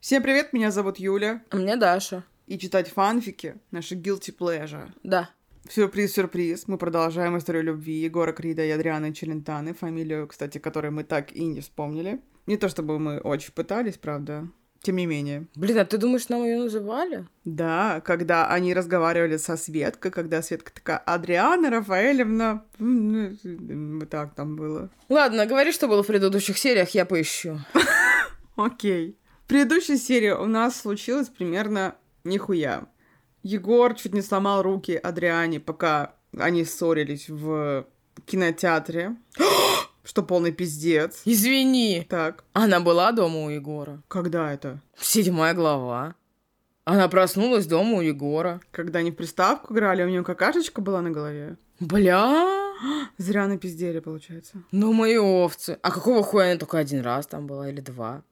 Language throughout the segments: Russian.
Всем привет, меня зовут Юля. А мне Даша. И читать фанфики — наша guilty pleasure. Да. Сюрприз-сюрприз. Мы продолжаем историю любви Егора Крида и Адрианы Челентаны, фамилию, кстати, которой мы так и не вспомнили. Не то чтобы мы очень пытались, правда. Тем не менее. Блин, а ты думаешь, нам ее называли? Да, когда они разговаривали со Светкой, когда Светка такая, Адриана Рафаэлевна, ну, так там было. Ладно, говори, что было в предыдущих сериях, я поищу. Окей. В предыдущей серии у нас случилось примерно нихуя. Егор чуть не сломал руки Адриане, пока они ссорились в кинотеатре. Что полный пиздец. Извини. Так, Она была дома у Егора. когда это? Седьмая глава. Она проснулась дома у Егора. Когда они в приставку играли, у нее какашечка была на голове? Бля, Зря напиздели, получается. ну мои овцы. А какого хуя она только один раз там была или два?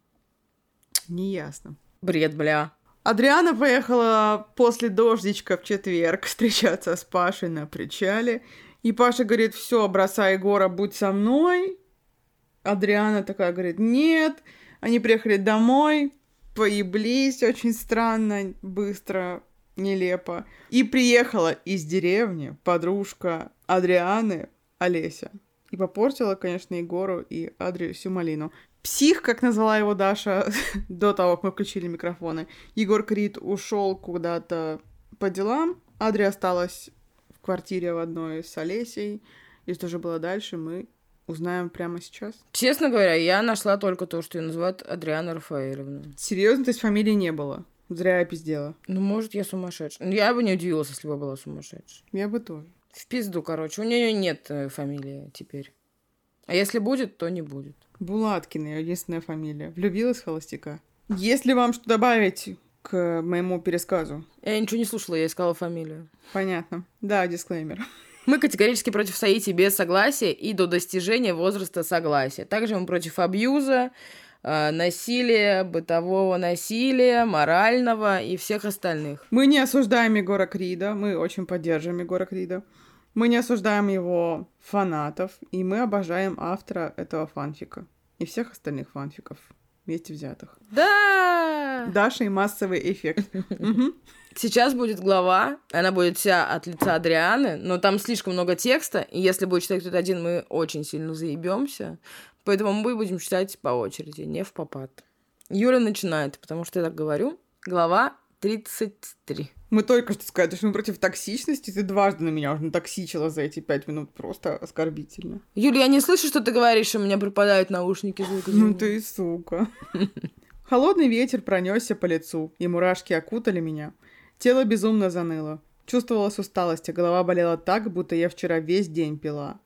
Неясно. Бред, бля. Адриана поехала после дождичка в четверг встречаться с Пашей на причале. И Паша говорит, все, бросай Егора, будь со мной. Адриана такая говорит, нет. Они приехали домой, поеблись очень странно, быстро, нелепо. И приехала из деревни подружка Адрианы, Олеся. И попортила, конечно, Егору и Адрию всю малину. Псих, как назвала его Даша до того, как мы включили микрофоны. Егор Крид ушел куда-то по делам. Адри осталась в квартире в одной с Олесей. И что же было дальше, мы узнаем прямо сейчас. Честно говоря, я нашла только то, что ее называют Адриана Рафаэлевна. Серьезно, то есть фамилии не было. Зря я пиздела. Ну, может, я сумасшедшая. Ну, Я бы не удивилась, если бы была сумасшедшей. Я бы тоже. В пизду, короче. У нее нет э, фамилии теперь. А если будет, то не будет. Булаткина, ее единственная фамилия. Влюбилась в холостяка. Если вам что добавить к моему пересказу? Я ничего не слушала, я искала фамилию. Понятно. Да, дисклеймер. Мы категорически против соитий без согласия и до достижения возраста согласия. Также мы против абьюза, э, насилия, бытового насилия, морального и всех остальных. Мы не осуждаем Егора Крида, мы очень поддерживаем Егора Крида. Мы не осуждаем его фанатов, и мы обожаем автора этого фанфика. И всех остальных фанфиков вместе взятых. Да! Даша и массовый эффект. Сейчас будет глава, она будет вся от лица Адрианы, но там слишком много текста, и если будет читать кто-то один, мы очень сильно заебемся. Поэтому мы будем читать по очереди, не в попад. Юля начинает, потому что я так говорю. Глава 33. Мы только что сказали, что мы против токсичности. Ты дважды на меня уже натоксичила за эти пять минут. Просто оскорбительно. Юля, я не слышу, что ты говоришь, у меня пропадают наушники. Ну ты и сука. Холодный ветер пронесся по лицу, и мурашки окутали меня. Тело безумно заныло. Чувствовалась усталость, а голова болела так, будто я вчера весь день пила.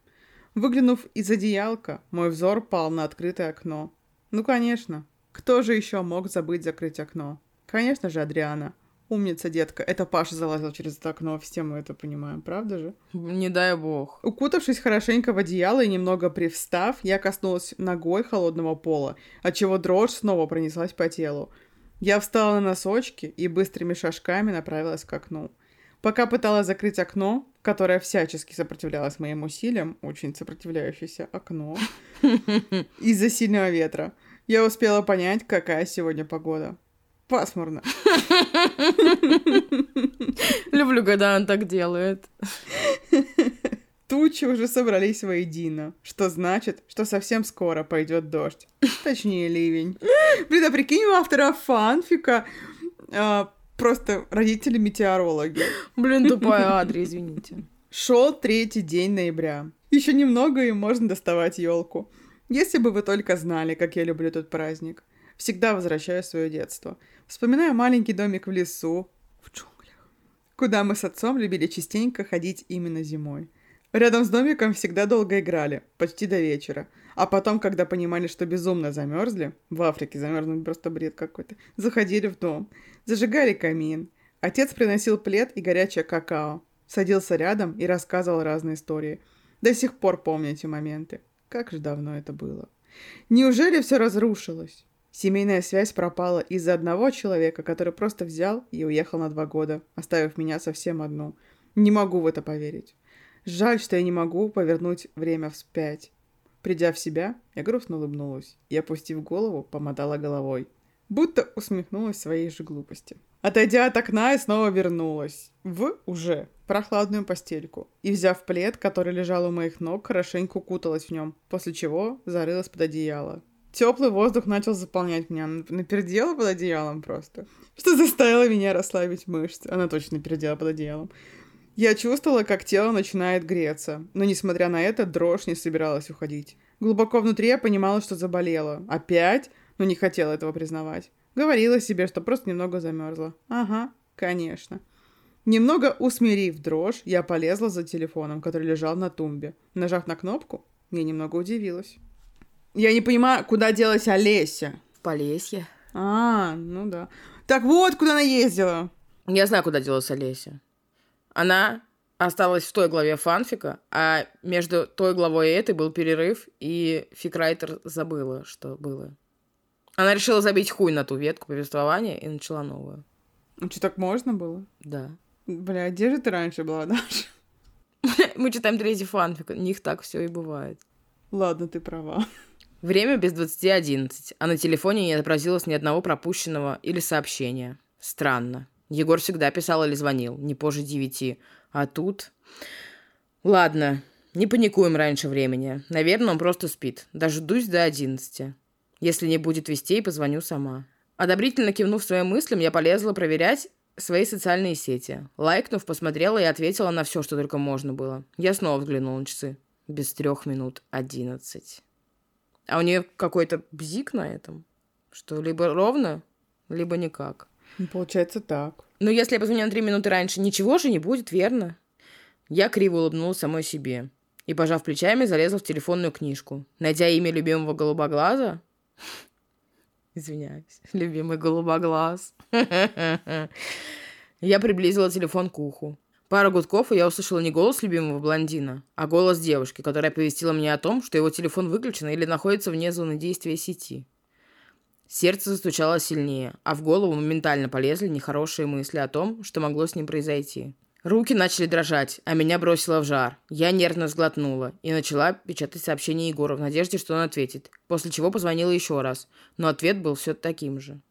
Выглянув из одеялка, мой взор пал на открытое окно. Ну, конечно. Кто же еще мог забыть закрыть окно? Конечно же, Адриана. Умница, детка. Это Паша залазил через это окно, все мы это понимаем, правда же? Не дай бог. Укутавшись хорошенько в одеяло и немного привстав, я коснулась ногой холодного пола, отчего дрожь снова пронеслась по телу. Я встала на носочки и быстрыми шажками направилась к окну. Пока пыталась закрыть окно, которое всячески сопротивлялось моим усилиям, очень сопротивляющееся окно, из-за сильного ветра, я успела понять, какая сегодня погода. Пасмурно. Люблю, когда он так делает. Тучи уже собрались воедино, что значит, что совсем скоро пойдет дождь. Точнее, ливень. Блин, а прикинь, у автора фанфика а, просто родители-метеорологи. Блин, тупая Адри, извините. Шел третий день ноября. Еще немного и можно доставать елку. Если бы вы только знали, как я люблю этот праздник. Всегда возвращаю свое детство. Вспоминаю маленький домик в лесу, в джунглях, куда мы с отцом любили частенько ходить именно зимой. Рядом с домиком всегда долго играли, почти до вечера. А потом, когда понимали, что безумно замерзли, в Африке замерзнуть просто бред какой-то, заходили в дом, зажигали камин. Отец приносил плед и горячее какао, садился рядом и рассказывал разные истории. До сих пор помню эти моменты. Как же давно это было. Неужели все разрушилось? Семейная связь пропала из-за одного человека, который просто взял и уехал на два года, оставив меня совсем одну. Не могу в это поверить. Жаль, что я не могу повернуть время вспять. Придя в себя, я грустно улыбнулась и, опустив голову, помотала головой. будто усмехнулась своей же глупости. Отойдя от окна, и снова вернулась в уже прохладную постельку и, взяв плед, который лежал у моих ног, хорошенько укуталась в нем, после чего зарылась под одеяло. Теплый воздух начал заполнять меня. Напердела под одеялом просто. Что заставило меня расслабить мышцы. Она точно напердела под одеялом. Я чувствовала, как тело начинает греться, но, несмотря на это, дрожь не собиралась уходить. Глубоко внутри я понимала, что заболела. Опять? Но не хотела этого признавать. Говорила себе, что просто немного замерзла. Ага, конечно. Немного усмирив дрожь, я полезла за телефоном, который лежал на тумбе. Нажав на кнопку, я немного удивилась. Я не понимаю, куда делась Олеся. Полесье. А, ну да. Так вот, куда она ездила. Я знаю, куда делась Олеся. Она осталась в той главе фанфика, а между той главой и этой был перерыв, и фикрайтер забыла, что было. Она решила забить хуй на ту ветку повествования и начала новую. Ну что, так можно было? Да. Бля, где же ты раньше была, Даша? Мы читаем третий фанфик, у них так все и бывает. Ладно, ты права. Время без 20.11, а на телефоне не отобразилось ни одного пропущенного или сообщения. Странно. Егор всегда писал или звонил, не позже девяти. А тут... Ладно, не паникуем раньше времени. Наверное, он просто спит. Дождусь до одиннадцати. Если не будет вестей, позвоню сама. Одобрительно кивнув своим мыслям, я полезла проверять свои социальные сети. Лайкнув, посмотрела и ответила на все, что только можно было. Я снова взглянула на часы. Без трех минут одиннадцать. А у нее какой-то бзик на этом? Что либо ровно, либо никак. Ну, получается так. Но если я позвоню на три минуты раньше, ничего же не будет, верно? Я криво улыбнулась самой себе и, пожав плечами, залезла в телефонную книжку. Найдя имя любимого голубоглаза... Извиняюсь, любимый голубоглаз. Я приблизила телефон к уху. Пару гудков, и я услышала не голос любимого блондина, а голос девушки, которая оповестила меня о том, что его телефон выключен или находится вне зоны действия сети. Сердце застучало сильнее, а в голову моментально полезли нехорошие мысли о том, что могло с ним произойти. Руки начали дрожать, а меня бросило в жар. Я нервно сглотнула и начала печатать сообщение Егору в надежде, что он ответит, после чего позвонила еще раз, но ответ был все таким же.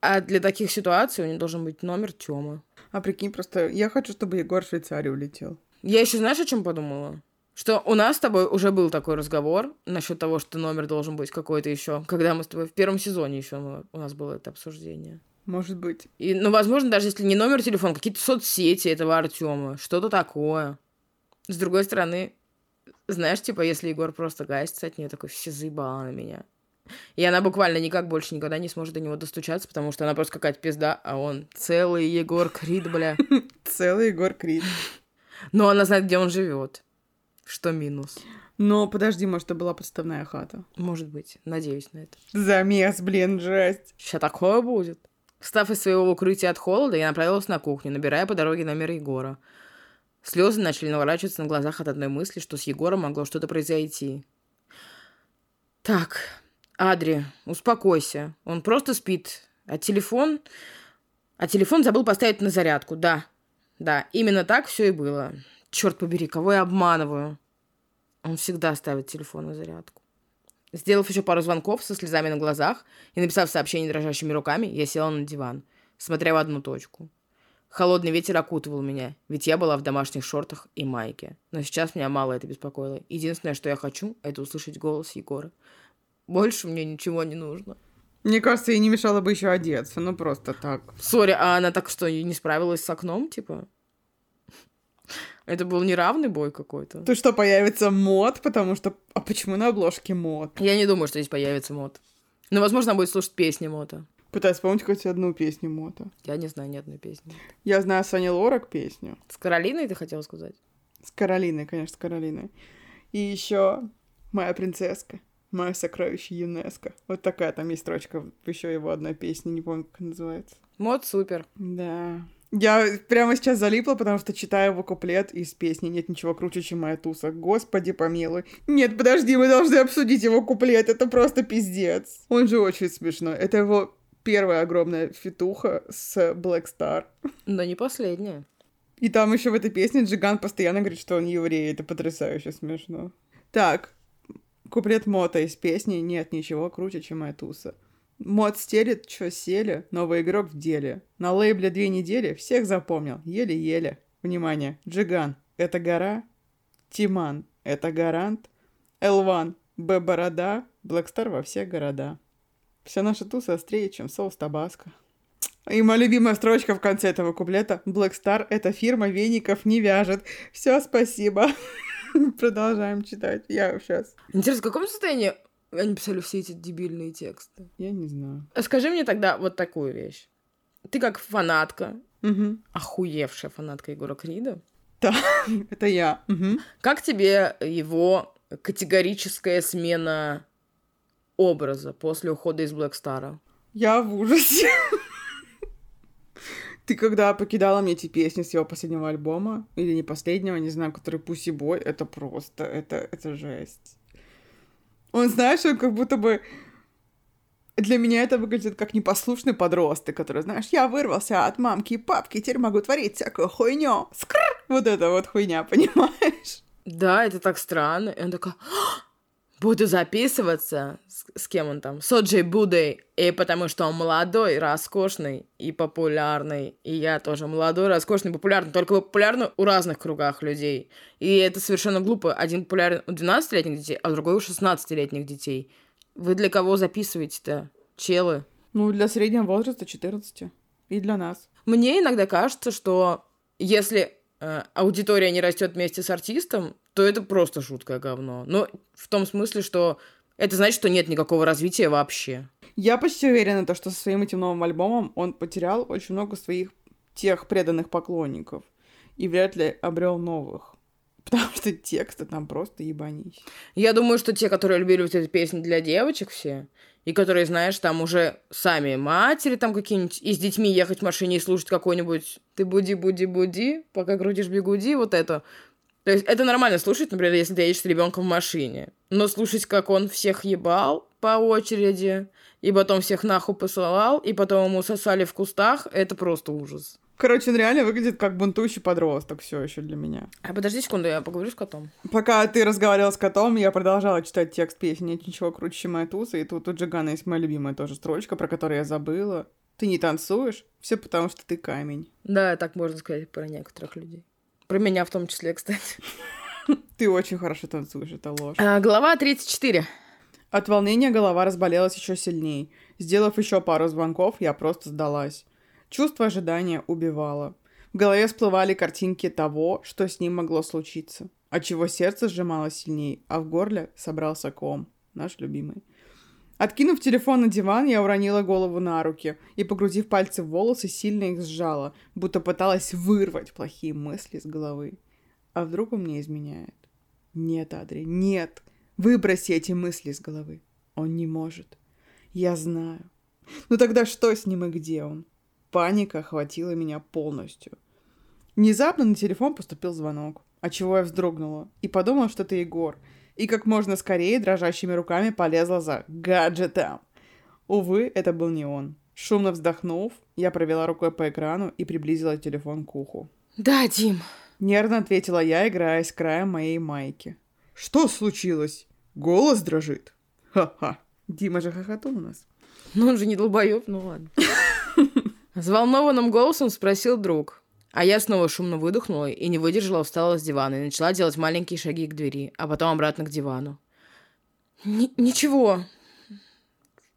А для таких ситуаций у него должен быть номер Тёмы. А прикинь, просто я хочу, чтобы Егор в Швейцарию улетел. Я еще знаешь, о чем подумала? Что у нас с тобой уже был такой разговор насчет того, что номер должен быть какой-то еще. Когда мы с тобой в первом сезоне еще у нас было это обсуждение. Может быть. И, ну, возможно, даже если не номер телефона, какие-то соцсети этого Артема, что-то такое. С другой стороны, знаешь, типа, если Егор просто гасится от нее, такой, все заебала на меня. И она буквально никак больше никогда не сможет до него достучаться, потому что она просто какая-то пизда, а он целый Егор Крид, бля. Целый Егор Крид. Но она знает, где он живет. Что минус. Но подожди, может, это была подставная хата. Может быть. Надеюсь на это. Замес, блин, жесть. Сейчас такое будет. Встав из своего укрытия от холода, я направилась на кухню, набирая по дороге номер Егора. Слезы начали наворачиваться на глазах от одной мысли, что с Егором могло что-то произойти. Так, Адри, успокойся. Он просто спит. А телефон... А телефон забыл поставить на зарядку, да. Да, именно так все и было. Черт побери, кого я обманываю? Он всегда ставит телефон на зарядку. Сделав еще пару звонков со слезами на глазах и написав сообщение дрожащими руками, я села на диван, смотря в одну точку. Холодный ветер окутывал меня, ведь я была в домашних шортах и майке. Но сейчас меня мало это беспокоило. Единственное, что я хочу, это услышать голос Егора. Больше мне ничего не нужно. Мне кажется, ей не мешало бы еще одеться, ну просто так. Сори, а она так что, не справилась с окном, типа? Это был неравный бой какой-то. То что, появится мод, потому что... А почему на обложке мод? Я не думаю, что здесь появится мод. Но, возможно, она будет слушать песни мота. Пытаюсь вспомнить хоть одну песню мота. Я не знаю ни одной песни. Я знаю Сани Лорак песню. С Каролиной ты хотела сказать? С Каролиной, конечно, с Каролиной. И еще «Моя принцесска». Мое сокровище ЮНЕСКО. Вот такая там есть строчка еще его одной песни, не помню, как называется. Мод супер. Да. Я прямо сейчас залипла, потому что читаю его куплет из песни «Нет ничего круче, чем моя туса». Господи помилуй. Нет, подожди, мы должны обсудить его куплет. Это просто пиздец. Он же очень смешной. Это его первая огромная фитуха с Black Star. Да не последняя. И там еще в этой песне Джиган постоянно говорит, что он еврей. Это потрясающе смешно. Так, Куплет Мота из песни «Нет ничего круче, чем моя туса». Мот стелит, чё сели, новый игрок в деле. На лейбле две недели, всех запомнил, еле-еле. Внимание, Джиган — это гора, Тиман — это гарант, L'One — Б борода, Black Star во все города. Вся наша туса острее, чем соус табаско. И моя любимая строчка в конце этого куплета. Black эта фирма веников не вяжет. Все, спасибо. Продолжаем читать. Я сейчас. Интересно, в каком состоянии они писали все эти дебильные тексты? Я не знаю. А Скажи мне тогда вот такую вещь. Ты как фанатка, Мгм. охуевшая фанатка Егора Крида, Да, это я. Мгм. как тебе его категорическая смена образа после ухода из Блэк Стара? Я в ужасе. Ты когда покидала мне эти песни с его последнего альбома, или не последнего, не знаю, который Пуси Бой, это просто, это, это жесть. Он, знаешь, он как будто бы... Для меня это выглядит как непослушный подросток, который, знаешь, я вырвался от мамки и папки, теперь могу творить всякую хуйню. Скр! Вот это вот хуйня, понимаешь? Да, это так странно. И он такой, «А, буду записываться. С, с кем он там? С Оджей Будой. И потому что он молодой, роскошный и популярный. И я тоже молодой, роскошный, популярный. Только популярный у разных кругах людей. И это совершенно глупо. Один популярен у 12-летних детей, а другой у 16-летних детей. Вы для кого записываете-то, челы? Ну, для среднего возраста 14. И для нас. Мне иногда кажется, что если э, аудитория не растет вместе с артистом, то это просто жуткое говно. Ну, в том смысле, что это значит, что нет никакого развития вообще. Я почти уверена, то, что со своим этим новым альбомом он потерял очень много своих тех преданных поклонников. И вряд ли обрел новых. Потому что тексты там просто ебанись. Я думаю, что те, которые любили вот эти песни для девочек все, и которые, знаешь, там уже сами матери там какие-нибудь, и с детьми ехать в машине и слушать какой-нибудь «ты буди-буди-буди, пока крутишь бигуди», вот это. То есть это нормально слушать, например, если ты едешь с ребенком в машине. Но слушать, как он всех ебал по очереди, и потом всех нахуй посылал, и потом ему сосали в кустах, это просто ужас. Короче, он реально выглядит как бунтующий подросток все еще для меня. А подожди секунду, я поговорю с котом. Пока ты разговаривал с котом, я продолжала читать текст песни «Нет ничего круче, чем моя туса», и тут у Джигана есть моя любимая тоже строчка, про которую я забыла. Ты не танцуешь? Все потому, что ты камень. Да, так можно сказать про некоторых людей. Про меня в том числе, кстати. Ты очень хорошо танцуешь, это ложь. А, глава 34. От волнения голова разболелась еще сильней. Сделав еще пару звонков, я просто сдалась. Чувство ожидания убивало. В голове всплывали картинки того, что с ним могло случиться. Отчего сердце сжималось сильней, а в горле собрался ком. Наш любимый. Откинув телефон на диван, я уронила голову на руки и, погрузив пальцы в волосы, сильно их сжала, будто пыталась вырвать плохие мысли с головы. А вдруг он мне изменяет? Нет, Адри, нет. Выброси эти мысли из головы. Он не может. Я знаю. Ну тогда что с ним и где он? Паника охватила меня полностью. Внезапно на телефон поступил звонок, отчего я вздрогнула и подумала, что это Егор, и как можно скорее дрожащими руками полезла за гаджетом. Увы, это был не он. Шумно вздохнув, я провела рукой по экрану и приблизила телефон к уху. Да, Дим. Нервно ответила я, играя с краем моей майки. Что случилось? Голос дрожит. Ха-ха. Дима же хохотун у нас. Ну, он же не долбоёб, ну ладно. Взволнованным голосом спросил друг. А я снова шумно выдохнула и не выдержала, встала с дивана и начала делать маленькие шаги к двери, а потом обратно к дивану. Н- ничего.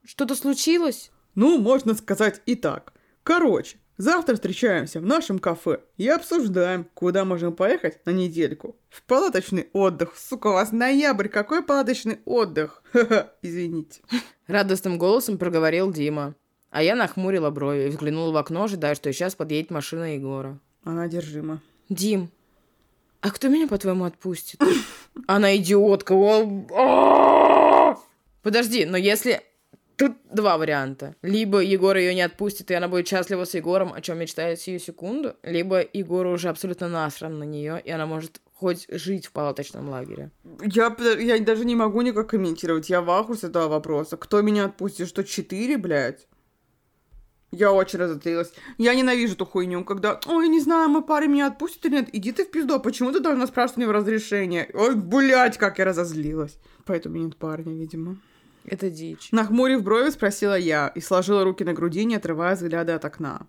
Что-то случилось? Ну, можно сказать и так. Короче, завтра встречаемся в нашем кафе и обсуждаем, куда можем поехать на недельку. В палаточный отдых. Сука, у вас ноябрь, какой палаточный отдых? Ха-ха, извините. Радостным голосом проговорил Дима. А я нахмурила брови и взглянула в окно, ожидая, что сейчас подъедет машина Егора. Она одержима. Дим, а кто меня, по-твоему, отпустит? Она идиотка. А! Подожди, но если... Тут два варианта. Либо Егор ее не отпустит, и она будет счастлива с Егором, о чем мечтает сию секунду, либо Егору уже абсолютно насран на нее, и она может хоть жить в палаточном лагере. Я, я даже не могу никак комментировать. Я в ахуе с этого вопроса. Кто меня отпустит? Что, четыре, блядь? Я очень разотрилась. Я ненавижу эту хуйню, когда, ой, не знаю, мой парень меня отпустит или нет. Иди ты в пизду, а почему ты должна спрашивать у него разрешение? Ой, блядь, как я разозлилась. Поэтому нет парня, видимо. Это дичь. Нахмурив брови, спросила я и сложила руки на груди, не отрывая взгляда от окна.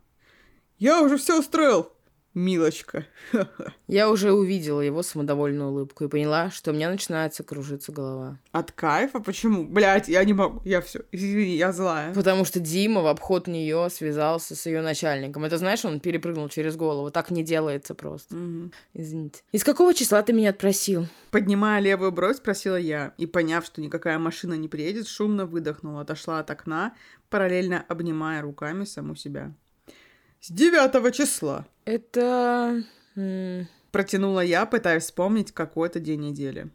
«Я уже все устроил, милочка!» Я уже увидела его самодовольную улыбку и поняла, что у меня начинается кружиться голова. От кайфа? Почему? Блять, я не могу. Я все. Извини, я злая. Потому что Дима в обход нее связался с ее начальником. Это знаешь, он перепрыгнул через голову. Так не делается просто. Мгм. Извините. Из какого числа ты меня отпросил? Поднимая левую бровь, спросила я, и, поняв, что никакая машина не приедет, шумно выдохнула, отошла от окна, параллельно обнимая руками саму себя. «С девятого числа!» Это... Протянула я, пытаясь вспомнить какой-то день недели.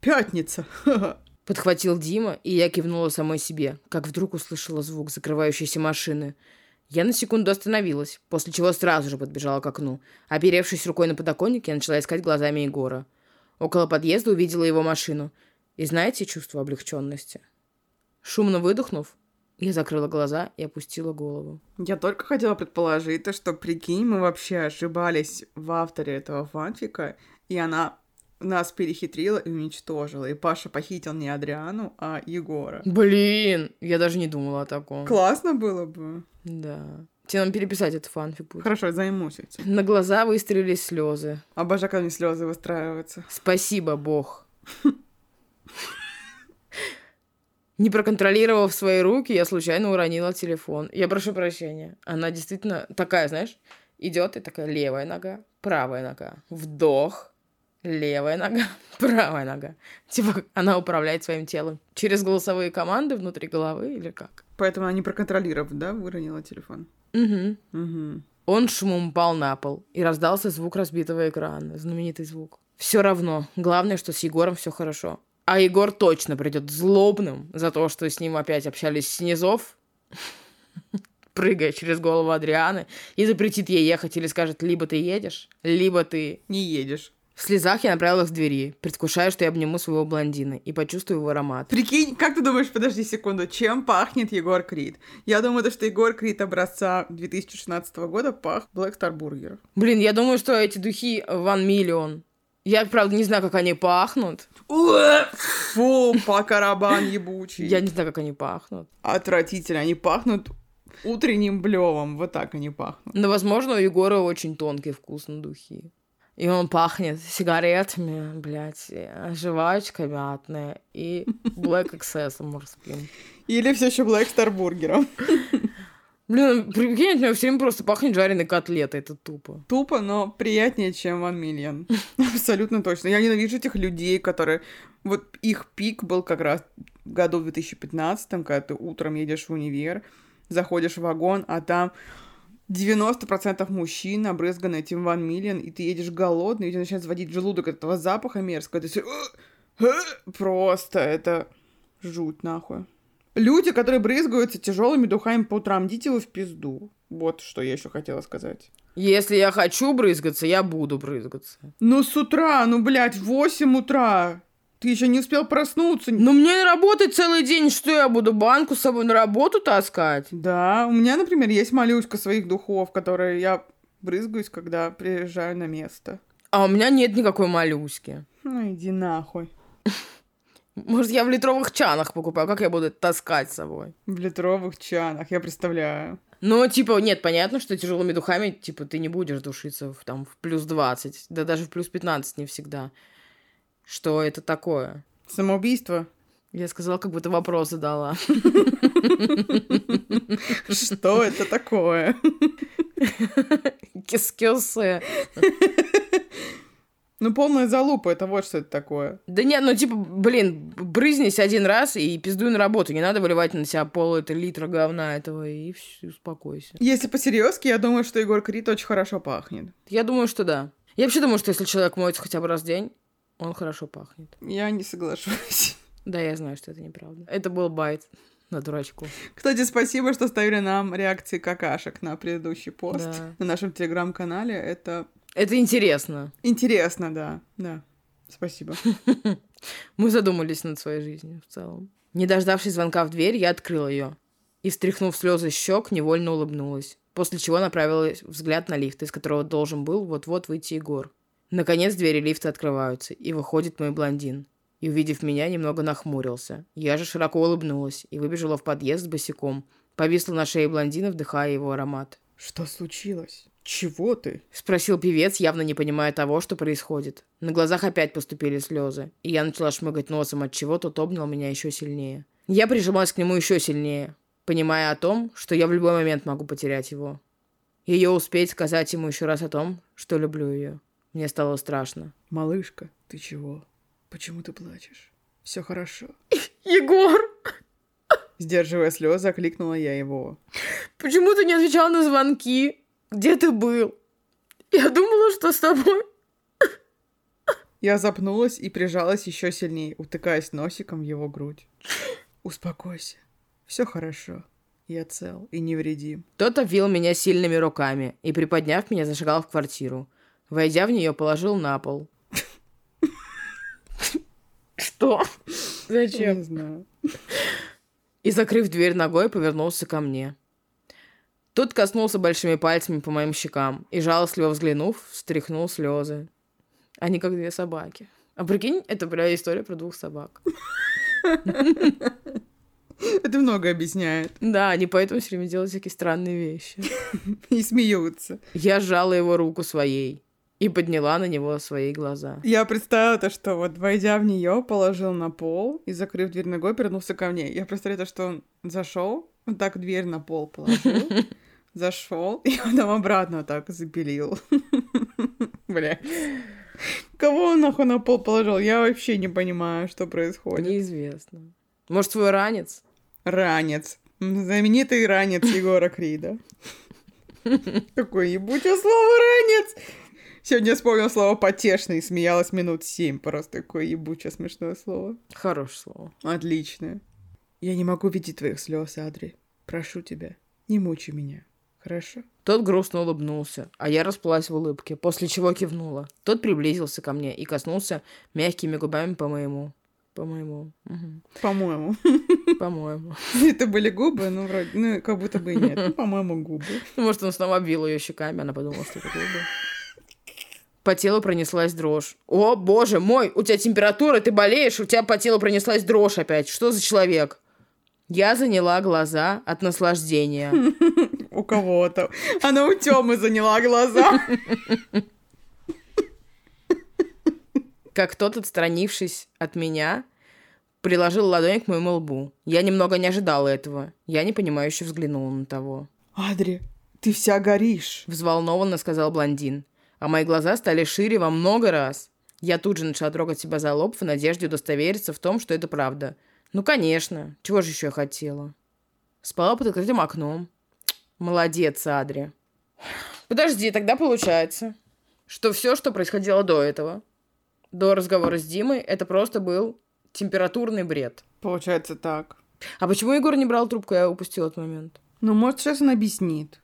«Пятница!» Подхватил Дима, и я кивнула самой себе, как вдруг услышала звук закрывающейся машины. Я на секунду остановилась, после чего сразу же подбежала к окну. Оперевшись рукой на подоконник, я начала искать глазами Егора. Около подъезда увидела его машину. И знаете чувство облегченности? Шумно выдохнув, я закрыла глаза и опустила голову. Я только хотела предположить, то, что, прикинь, мы вообще ошибались в авторе этого фанфика, и она нас перехитрила и уничтожила. И Паша похитил не Адриану, а Егора. Блин, я даже не думала о таком. Классно было бы. Да. Тебе нам переписать этот фанфик будет. Хорошо, займусь этим. На глаза выстрелились слезы. Обожаю, когда мне слезы выстраиваются. Спасибо, Бог. Не проконтролировав свои руки, я случайно уронила телефон. Я прошу прощения. Она действительно такая, знаешь, идет и такая левая нога, правая нога. Вдох, левая нога, правая нога. Типа она управляет своим телом через голосовые команды внутри головы или как? Поэтому она не проконтролировав, да, выронила телефон. Угу. Угу. Он шумом упал на пол, и раздался звук разбитого экрана. Знаменитый звук. Все равно. Главное, что с Егором все хорошо. А Егор точно придет злобным за то, что с ним опять общались снизов, прыгая через голову Адрианы, и запретит ей ехать или скажет, либо ты едешь, либо ты... Не едешь. В слезах я направилась к двери, предвкушая, что я обниму своего блондина и почувствую его аромат. Прикинь, как ты думаешь, подожди секунду, чем пахнет Егор Крид? Я думаю, то, что Егор Крид образца 2016 года пах Black Star Burger. Блин, я думаю, что эти духи One Million. Я, правда, не знаю, как они пахнут. Фу, покарабан ебучий. Я не знаю, как они пахнут. Отвратительно. Они пахнут утренним блевом. Вот так они пахнут. Но, возможно, у Егора очень тонкий вкус на духи. И он пахнет сигаретами, блядь, жвачкой мятной и Black XS морским. Или все еще Black Star бургером. Блин, прикинь, у меня все время просто пахнет жареной котлетой, это тупо. Тупо, но приятнее, чем One Million. Абсолютно точно. Я ненавижу этих людей, которые... Вот их пик был как раз в году в 2015, когда ты утром едешь в универ, заходишь в вагон, а там 90% мужчин обрызганы этим One Million, и ты едешь голодный, и у тебя начинает заводить желудок от этого запаха мерзкого. Ты все... Просто это жуть нахуй. Люди, которые брызгаются тяжелыми духами по утрам, идите вы в пизду. Вот что я еще хотела сказать. Если я хочу брызгаться, я буду брызгаться. Ну, с утра, ну, блядь, в 8 утра. Ты еще не успел проснуться. Но мне работать целый день, что я буду банку с собой на работу таскать? Да, у меня, например, есть малюська своих духов, которые я брызгаюсь, когда приезжаю на место. А у меня нет никакой малюськи. Ну, иди нахуй. Может, я в литровых чанах покупаю, как я буду это таскать с собой? В литровых чанах, я представляю. Ну, типа, нет, понятно, что тяжелыми духами, типа, ты не будешь душиться в, там, в плюс 20, да даже в плюс 15 не всегда. Что это такое? Самоубийство? Я сказала, как будто вопрос задала. Что это такое? Кис-кисы. Ну, полная залупа, это вот что это такое. Да нет, ну типа, блин, брызнись один раз и пиздуй на работу. Не надо выливать на себя пол это литра говна этого и все, успокойся. Если по-серьезки, я думаю, что Егор Крид очень хорошо пахнет. Я думаю, что да. Я вообще думаю, что если человек моется хотя бы раз в день, он хорошо пахнет. Я не соглашусь. Да, я знаю, что это неправда. Это был байт на дурачку. Кстати, спасибо, что ставили нам реакции какашек на предыдущий пост Да. на нашем телеграм-канале. Это Это интересно. интересно, да. Да. Спасибо. Мы задумались над своей жизнью в целом. Не дождавшись звонка в дверь, я открыла ее. И, встряхнув слезы щек, невольно улыбнулась. После чего направила взгляд на лифт, из которого должен был вот-вот выйти Егор. Наконец двери лифта открываются, и выходит мой блондин. и, увидев меня, немного нахмурился. Я же широко улыбнулась и выбежала в подъезд босиком. Повисла на шее блондина, вдыхая его аромат. Что случилось? Чего ты? Спросил певец, явно не понимая того, что происходит. На глазах опять поступили слезы, и я начала шмыгать носом, от чего тот обнял меня еще сильнее. Я прижималась к нему еще сильнее, понимая о том, что я в любой момент могу потерять его. Ее успеть сказать ему еще раз о том, что люблю ее. Мне стало страшно. Малышка, ты чего? Почему ты плачешь? Все хорошо. Егор! Сдерживая слезы, окликнула я его. Почему ты не отвечал на звонки? Где ты был? Я думала, что с тобой... Я запнулась и прижалась еще сильнее, утыкаясь носиком в его грудь. Успокойся. Все хорошо. Я цел и невредим. Тот обвил меня сильными руками и, приподняв меня, зашагал в квартиру. Войдя в нее, положил на пол. Что? Зачем? Не знаю. И, закрыв дверь ногой, повернулся ко мне. Тот коснулся большими пальцами по моим щекам и, жалостливо взглянув, встряхнул слезы. Они как две собаки. А прикинь, это, бля, история про двух собак. Это много объясняет. Да, они поэтому все время делают всякие странные вещи. И смеются. Я сжала его руку своей и подняла на него свои глаза. Я представила то, что вот, войдя в нее, положил на пол и, закрыв дверь ногой, вернулся ко мне. Я представляю то, что он зашел, вот так дверь на пол положил, зашел, и потом обратно так запилил. Бля. Кого он нахуй на пол положил? Я вообще не понимаю, что происходит. Неизвестно. Может, твой ранец? Ранец. Знаменитый ранец Егора Крида. Какое ебучее слово ранец! Сегодня я вспомнила слово потешный и смеялась минут семь. Просто такое ебучее смешное слово. Хорошее слово. Отличное. Я не могу видеть твоих слез, Адри. Прошу тебя, не мучи меня. Хорошо? Тот грустно улыбнулся, а я расплылась в улыбке, после чего кивнула. Тот приблизился ко мне и коснулся мягкими губами по моему. По моему. Угу. По-моему. По-моему. Это были губы, ну, вроде, ну, как будто бы и нет. Ну, по-моему, губы. Может, он снова бил ее щеками, она подумала, что это губы. По телу пронеслась дрожь. О, боже мой, у тебя температура, ты болеешь, у тебя по телу пронеслась дрожь опять. Что за человек? Я заняла глаза от наслаждения. Кого-то. Она у Тёмы заняла глаза. Как тот, отстранившись от меня, приложил ладонь к моему лбу. Я немного не ожидала этого. Я непонимающе взглянула на того. Адри, ты вся горишь. Взволнованно сказал блондин. А мои глаза стали шире во много раз. Я тут же начала трогать себя за лоб в надежде удостовериться в том, что это правда. Ну, конечно. Чего же еще я хотела? Спала под открытым окном. Молодец, Адри. Подожди, тогда получается, что все, что происходило до этого, до разговора с Димой, это просто был температурный бред. Получается так. А почему Егор не брал трубку, я упустил этот момент? Ну, может, сейчас он объяснит.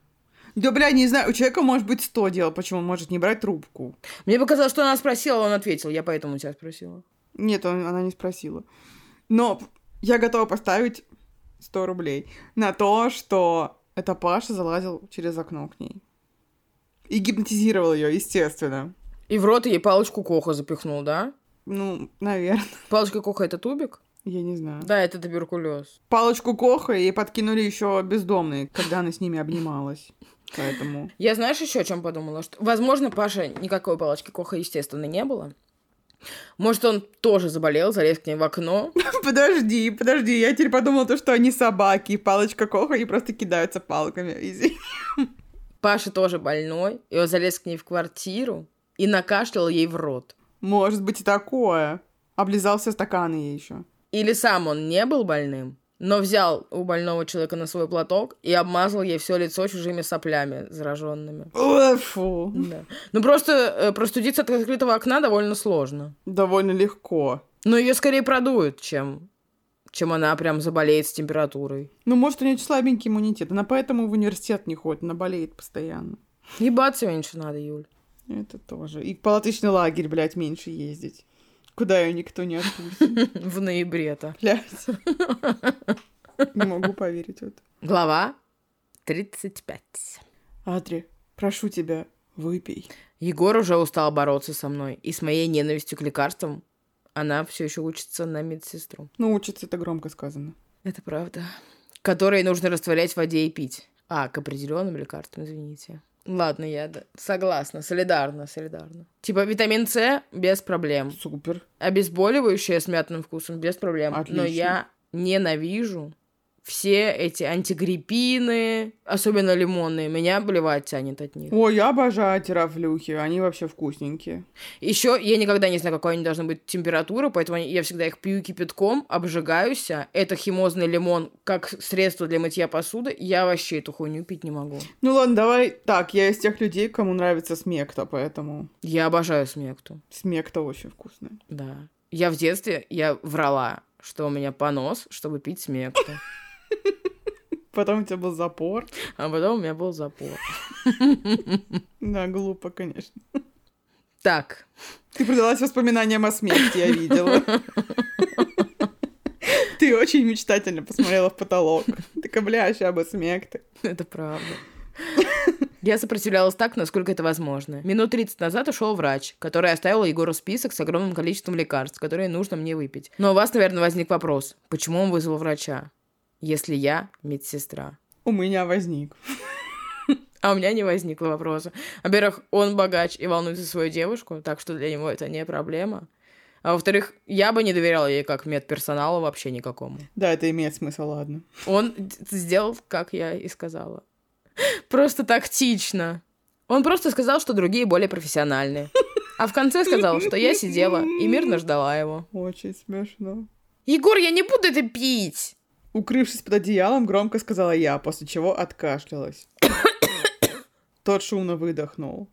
Да, бля, не знаю, у человека может быть сто дел, почему он может не брать трубку. Мне показалось, что она спросила, он ответил. Я поэтому тебя спросила. Нет, он, она не спросила. Но я готова поставить 100 рублей на то, что это Паша залазил через окно к ней. И гипнотизировал ее, естественно. И в рот ей палочку Коха запихнул, да? Ну, наверное. Палочка Коха это тубик? Я не знаю. Да, это туберкулез. Палочку Коха ей подкинули еще бездомные, когда она с ними обнималась. Поэтому... Я знаешь еще о чем подумала? Что, возможно, Паша никакой палочки Коха, естественно, не было. Может, он тоже заболел, залез к ней в окно. Подожди, подожди, я теперь подумала, то, что они собаки, палочка Коха, и просто кидаются палками. Извини. Паша тоже больной, и он залез к ней в квартиру и накашлял ей в рот. Может быть и такое. Облизал все стаканы ей еще. Или сам он не был больным, но взял у больного человека на свой платок и обмазал ей все лицо чужими соплями зараженными. Ой, фу. Да. Ну просто э, простудиться от открытого окна довольно сложно. Довольно легко. Но ее скорее продуют, чем чем она прям заболеет с температурой. Ну, может, у нее слабенький иммунитет. Она поэтому в университет не ходит, она болеет постоянно. Ебаться меньше надо, Юль. Это тоже. И в палаточный лагерь, блядь, меньше ездить. Куда ее никто не отпустит. В ноябре-то. Блядь. Не могу поверить в это. Глава 35. Адри, прошу тебя, выпей. Егор уже устал бороться со мной и с моей ненавистью к лекарствам, она все еще учится на медсестру. Ну, учиться это громко сказано. Это правда. Которые нужно растворять в воде и пить. А, к определенным лекарствам, извините. Ладно, я да, согласна, солидарна, солидарна. Типа витамин С без проблем. Супер. Обезболивающее с мятным вкусом без проблем. Отлично. Но я ненавижу все эти антигриппины, особенно лимонные. Меня обливать тянет от них. Ой, я обожаю терафлюхи, они вообще вкусненькие. Еще я никогда не знаю, какой они должна быть температура, поэтому я всегда их пью кипятком, обжигаюсь. Это химозный лимон как средство для мытья посуды. Я вообще эту хуйню пить не могу. Ну ладно, давай так, я из тех людей, кому нравится смекта, поэтому Я обожаю смекту. смекта очень вкусная. Да. Я в детстве, я врала, что у меня понос, чтобы пить смекту. Потом у тебя был запор. А потом у меня был запор. Да, глупо, конечно. Так, Ты предалась воспоминаниям о смерти, я видела. Ты очень мечтательно посмотрела в потолок. Такая, бля, бы смекты. это правда. Я сопротивлялась так, насколько это возможно. Минут 30 назад ушел врач, который оставил Егору список с огромным количеством лекарств, которые нужно мне выпить. Но у вас, наверное, возник вопрос, почему он вызвал врача, если я медсестра? У меня возник. А у меня не возникло вопроса. Во-первых, он богач и волнуется за свою девушку, так что для него это не проблема. А во-вторых, я бы не доверяла ей как медперсоналу вообще никакому. Да, это имеет смысл, ладно. Он сделал, как я и сказала. Просто тактично. Он просто сказал, что другие более профессиональные. А в конце сказал, что я сидела и мирно ждала его. Очень смешно. Егор, я не буду это пить! Укрывшись под одеялом, громко сказала я, после чего откашлялась. Тот шумно выдохнул.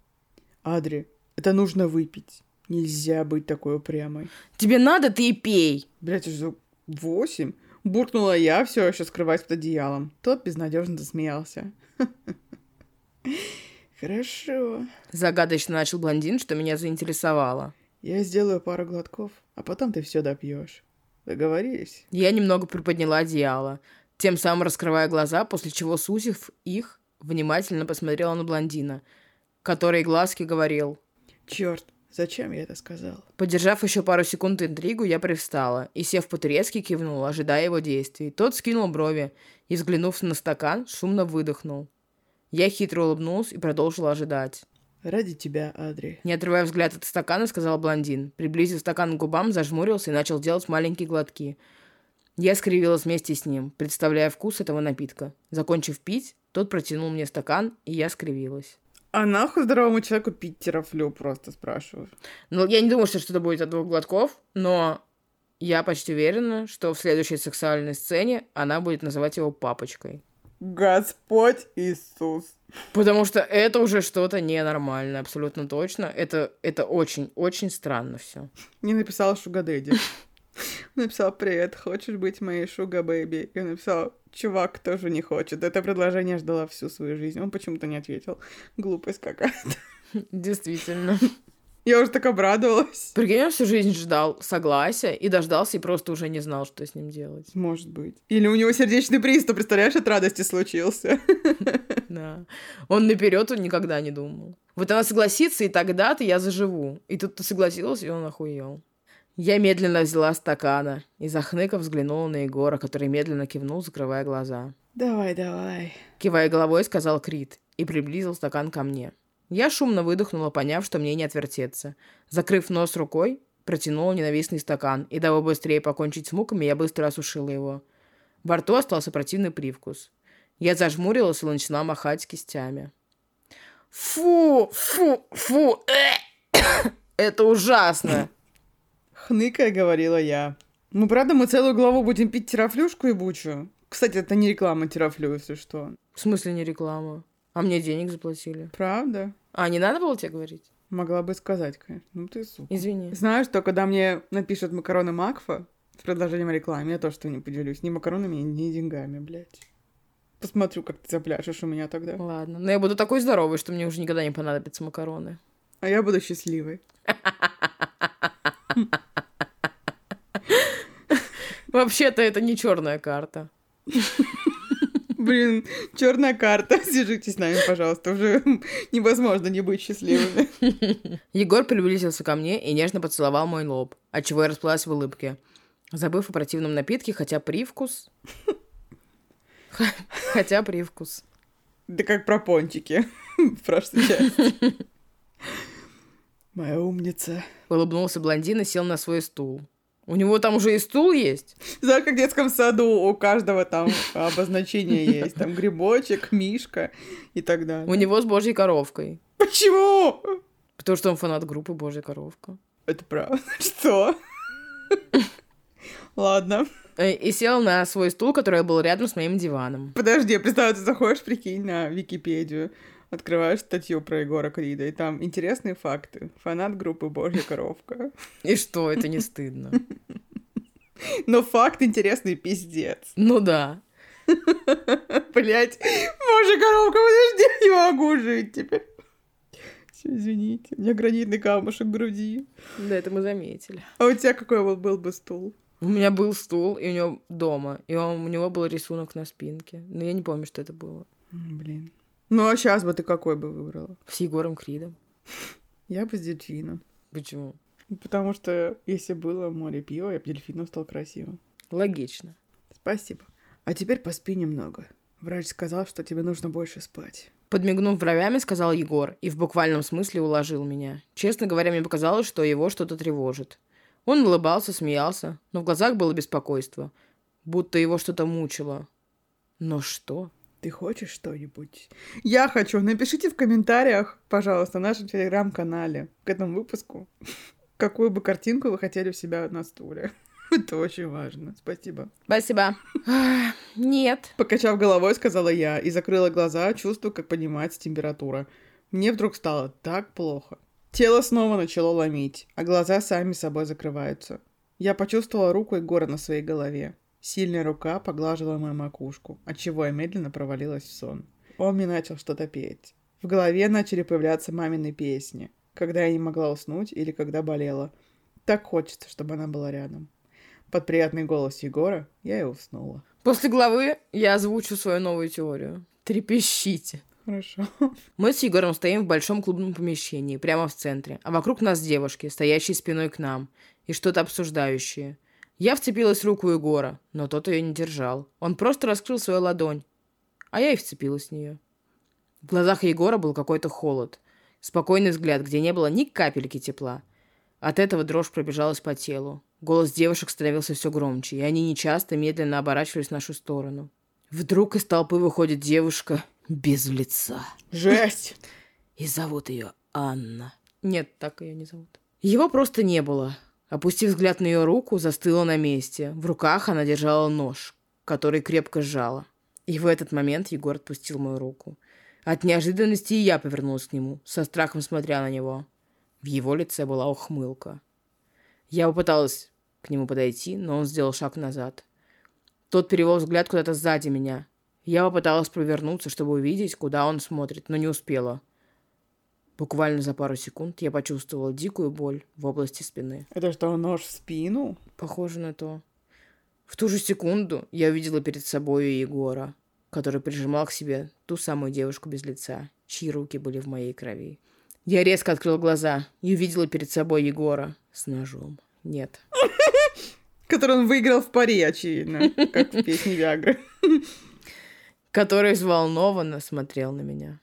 Адри, это нужно выпить. Нельзя быть такой упрямой. Тебе надо, ты и пей. Блять, уже восемь. Буркнула я, все еще скрываясь под одеялом. Тот безнадежно засмеялся. Хорошо. Загадочно начал блондин, что меня заинтересовало. Я сделаю пару глотков, а потом ты все допьешь. Договорились? Я немного приподняла одеяло, тем самым раскрывая глаза, после чего, сузив их, внимательно посмотрела на блондина, который глазки говорил. Черт, зачем я это сказал? Подержав еще пару секунд интригу, я привстала и, сев по-турецки, кивнула, ожидая его действий. Тот скинул брови и, взглянув на стакан, шумно выдохнул. Я хитро улыбнулась и продолжила ожидать. Ради тебя, Адри. Не отрывая взгляд от стакана, сказал блондин. Приблизив стакан к губам, зажмурился и начал делать маленькие глотки. Я скривилась вместе с ним, представляя вкус этого напитка. Закончив пить, тот протянул мне стакан, и я скривилась. А нахуй здоровому человеку пить терафлю, просто спрашиваю. Ну, я не думаю, что что-то будет от двух глотков, но я почти уверена, что в следующей сексуальной сцене она будет называть его папочкой. Господь Иисус. Потому что это уже что-то ненормальное, абсолютно точно. Это, это очень-очень странно все. Не написал Шугадэдди. Написал, привет, хочешь быть моей Шуга Бэйби? Я написал, чувак тоже не хочет. Это предложение ждала всю свою жизнь. Он почему-то не ответил. Глупость какая-то. Действительно. Я уже так обрадовалась. Прикинь, он всю жизнь ждал согласия и дождался, и просто уже не знал, что с ним делать. Может быть. Или у него сердечный приступ, представляешь, от радости случился. Да. Он наперед он никогда не думал. Вот она согласится, и тогда-то я заживу. И тут ты согласилась, и он охуел. Я медленно взяла стакана и, захныков, взглянула на Егора, который медленно кивнул, закрывая глаза. Давай, давай. Кивая головой, сказал Крит и приблизил стакан ко мне. Я шумно выдохнула, поняв, что мне не отвертеться. Закрыв нос рукой, протянула ненавистный стакан, и дабы быстрее покончить с муками, я быстро осушила его. Во рту остался противный привкус. Я зажмурилась и начала махать кистями. Фу, фу, фу, э! Это ужасно. Хныкая, говорила я. Ну, правда, мы целую главу будем пить терафлюшку и бучу. Кстати, это не реклама терафлю, если что. В смысле не реклама? А мне денег заплатили. Правда? А, не надо было тебе говорить? Могла бы сказать, конечно. Ну ты сука. Извини. Знаешь, что когда мне напишут макароны Макфа с предложением рекламы, я тоже что не поделюсь. Ни макаронами, ни деньгами, блядь. Посмотрю, как ты запляшешь у меня тогда. Ладно. Но я буду такой здоровый, что мне уже никогда не понадобятся макароны. А я буду счастливой. Вообще-то это не черная карта. Блин, черная карта. Свяжитесь с нами, пожалуйста. Уже невозможно не быть счастливыми. Егор приблизился ко мне и нежно поцеловал мой лоб, отчего я расплылась в улыбке. Забыв о противном напитке, хотя привкус... Хотя привкус. Да как про пончики в прошлой части. Моя умница. Улыбнулся блондин и сел на свой стул. У него там уже и стул есть? Знаешь, как в детском саду у каждого там обозначение есть. Там грибочек, мишка и так далее. У него с божьей коровкой. Почему? Потому что он фанат группы Божья коровка. Это правда. Что? Ладно. Э, и сел на свой стул, который был рядом с моим диваном. Подожди, представь, ты заходишь, прикинь, на Википедию, открываешь статью про Егора Крида, и там интересные факты. Фанат группы Божья коровка. И что, это не стыдно? Но факт интересный пиздец. Ну да. Блять, Божья коровка, подожди, не могу жить теперь. Все, извините, у меня гранитный камушек в груди. Да, это мы заметили. А у тебя какой был, был бы стул? У меня был стул, и у него дома, и он, у него был рисунок на спинке. Но я не помню, что это было. Блин. Ну, а сейчас бы ты какой бы выбрала? С Егором Кридом. Я бы с дельфином. Почему? Потому что если было море пива, я бы дельфином стал красивым. Логично. Спасибо. А теперь поспи немного. Врач сказал, что тебе нужно больше спать. Подмигнув бровями, сказал Егор и в буквальном смысле уложил меня. Честно говоря, мне показалось, что его что-то тревожит. Он улыбался, смеялся, но в глазах было беспокойство, будто его что-то мучило. Но что? Ты хочешь что-нибудь? Я хочу. Напишите в комментариях, пожалуйста, на нашем телеграм-канале к этому выпуску, какую бы картинку вы хотели у себя на стуле. Это очень важно. Спасибо. Спасибо. Нет. Покачав головой, сказала я и закрыла глаза, чувствуя, как поднимается температура. Мне вдруг стало так плохо. Тело снова начало ломить, а глаза сами собой закрываются. Я почувствовала руку Егора на своей голове. Сильная рука поглаживала мою макушку, отчего я медленно провалилась в сон. Он мне начал что-то петь. В голове начали появляться мамины песни, когда я не могла уснуть или когда болела. Так хочется, чтобы она была рядом. Под приятный голос Егора я и уснула. После главы я озвучу свою новую теорию. Трепещите. Хорошо. Мы с Егором стоим в большом клубном помещении, прямо в центре, а вокруг нас девушки, стоящие спиной к нам, и что-то обсуждающие. Я вцепилась в руку Егора, но тот ее не держал. Он просто раскрыл свою ладонь, а я и вцепилась в нее. В глазах Егора был какой-то холод, спокойный взгляд, где не было ни капельки тепла. От этого дрожь пробежалась по телу. Голос девушек становился все громче, и они нечасто медленно оборачивались в нашу сторону. Вдруг из толпы выходит девушка без лица. Жесть! И зовут ее Анна. Нет, так ее не зовут. Его просто не было. Опустив взгляд на ее руку, застыла на месте. В руках она держала нож, который крепко сжала. И в этот момент Егор отпустил мою руку. От неожиданности и я повернулась к нему, со страхом смотря на него. В его лице была ухмылка. Я попыталась к нему подойти, но он сделал шаг назад. Тот перевел взгляд куда-то сзади меня. Я попыталась повернуться, чтобы увидеть, куда он смотрит, но не успела. Буквально за пару секунд я почувствовала дикую боль в области спины. Это что, нож в спину? Похоже на то. В ту же секунду я увидела перед собой Егора, который прижимал к себе ту самую девушку без лица, чьи руки были в моей крови. Я резко открыла глаза и увидела перед собой Егора с ножом. Нет. Который он выиграл в пари, очевидно, как в песне Виагры. Который взволнованно смотрел на меня.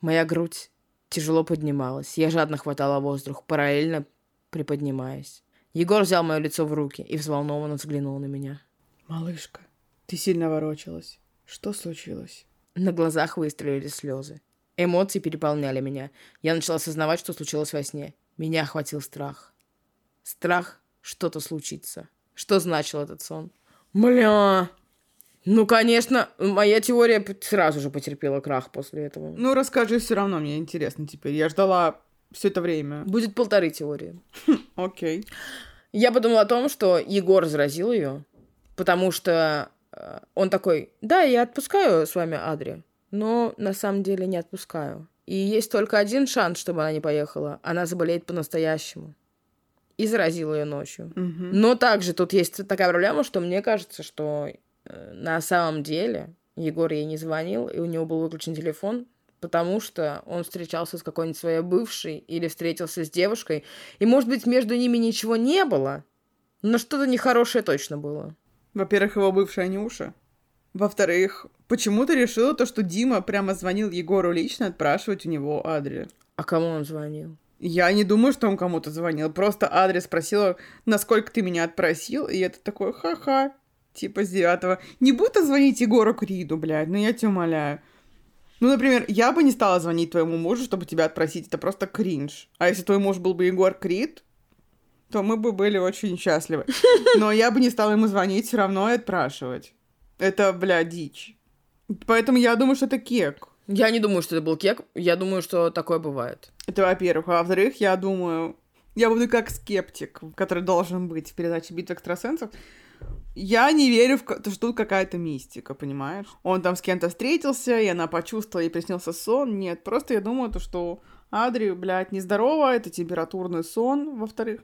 Моя грудь тяжело поднималась. Я жадно хватала воздух, параллельно приподнимаясь. Егор взял мое лицо в руки и взволнованно взглянул на меня. Малышка, ты сильно ворочалась. Что случилось? На глазах выстрелили слезы. Эмоции переполняли меня. Я начала осознавать, что случилось во сне. Меня охватил страх. Страх что-то случится. Что значил этот сон? Бля! Ну, конечно, моя теория сразу же потерпела крах после этого. Ну, расскажи все равно, мне интересно теперь. Я ждала все это время. Будет полторы теории. Окей. Я подумала о том, что Егор заразил ее, потому что э, он такой, да, я отпускаю с вами Адри, но на самом деле не отпускаю. И есть только один шанс, чтобы она не поехала. Она заболеет по-настоящему. И заразил ее ночью. Мгм. Но также тут есть такая проблема, что мне кажется, что на самом деле Егор ей не звонил, и у него был выключен телефон, потому что он встречался с какой-нибудь своей бывшей или встретился с девушкой, и, может быть, между ними ничего не было, но что-то нехорошее точно было. Во-первых, его бывшая Нюша. Во-вторых, почему ты решила то, что Дима прямо звонил Егору лично отпрашивать у него адрес? А кому он звонил? Я не думаю, что он кому-то звонил. Просто адрес спросила, насколько ты меня отпросил. И это такой, ха-ха, типа с девятого. Не будто звонить Егору Криду, блядь, ну я тебя умоляю. Ну, например, я бы не стала звонить твоему мужу, чтобы тебя отпросить. Это просто кринж. А если твой муж был бы Егор Крид, то мы бы были очень счастливы. Но я бы не стала ему звонить все равно и отпрашивать. Это, бля, дичь. Поэтому я думаю, что это кек. Я не думаю, что это был кек. Я думаю, что такое бывает. Это во-первых. А во-вторых, я думаю, я буду как скептик, который должен быть в передаче «Битва экстрасенсов». Я не верю в то, что тут какая-то мистика, понимаешь? Он там с кем-то встретился, и она почувствовала, и приснился сон. Нет, просто я думаю, то, что Адри, блядь, нездорова, это температурный сон, во-вторых.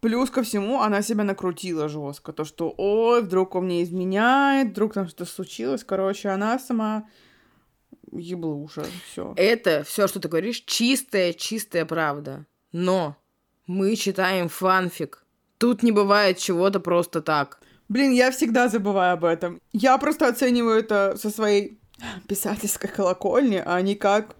Плюс ко всему, она себя накрутила жестко. То, что, ой, вдруг он мне изменяет, вдруг там что-то случилось. Короче, она сама еблуша, все. Это все, что ты говоришь, чистая, чистая правда. Но мы читаем фанфик. Тут не бывает чего-то просто так. Блин, я всегда забываю об этом. Я просто оцениваю это со своей писательской колокольни, а не как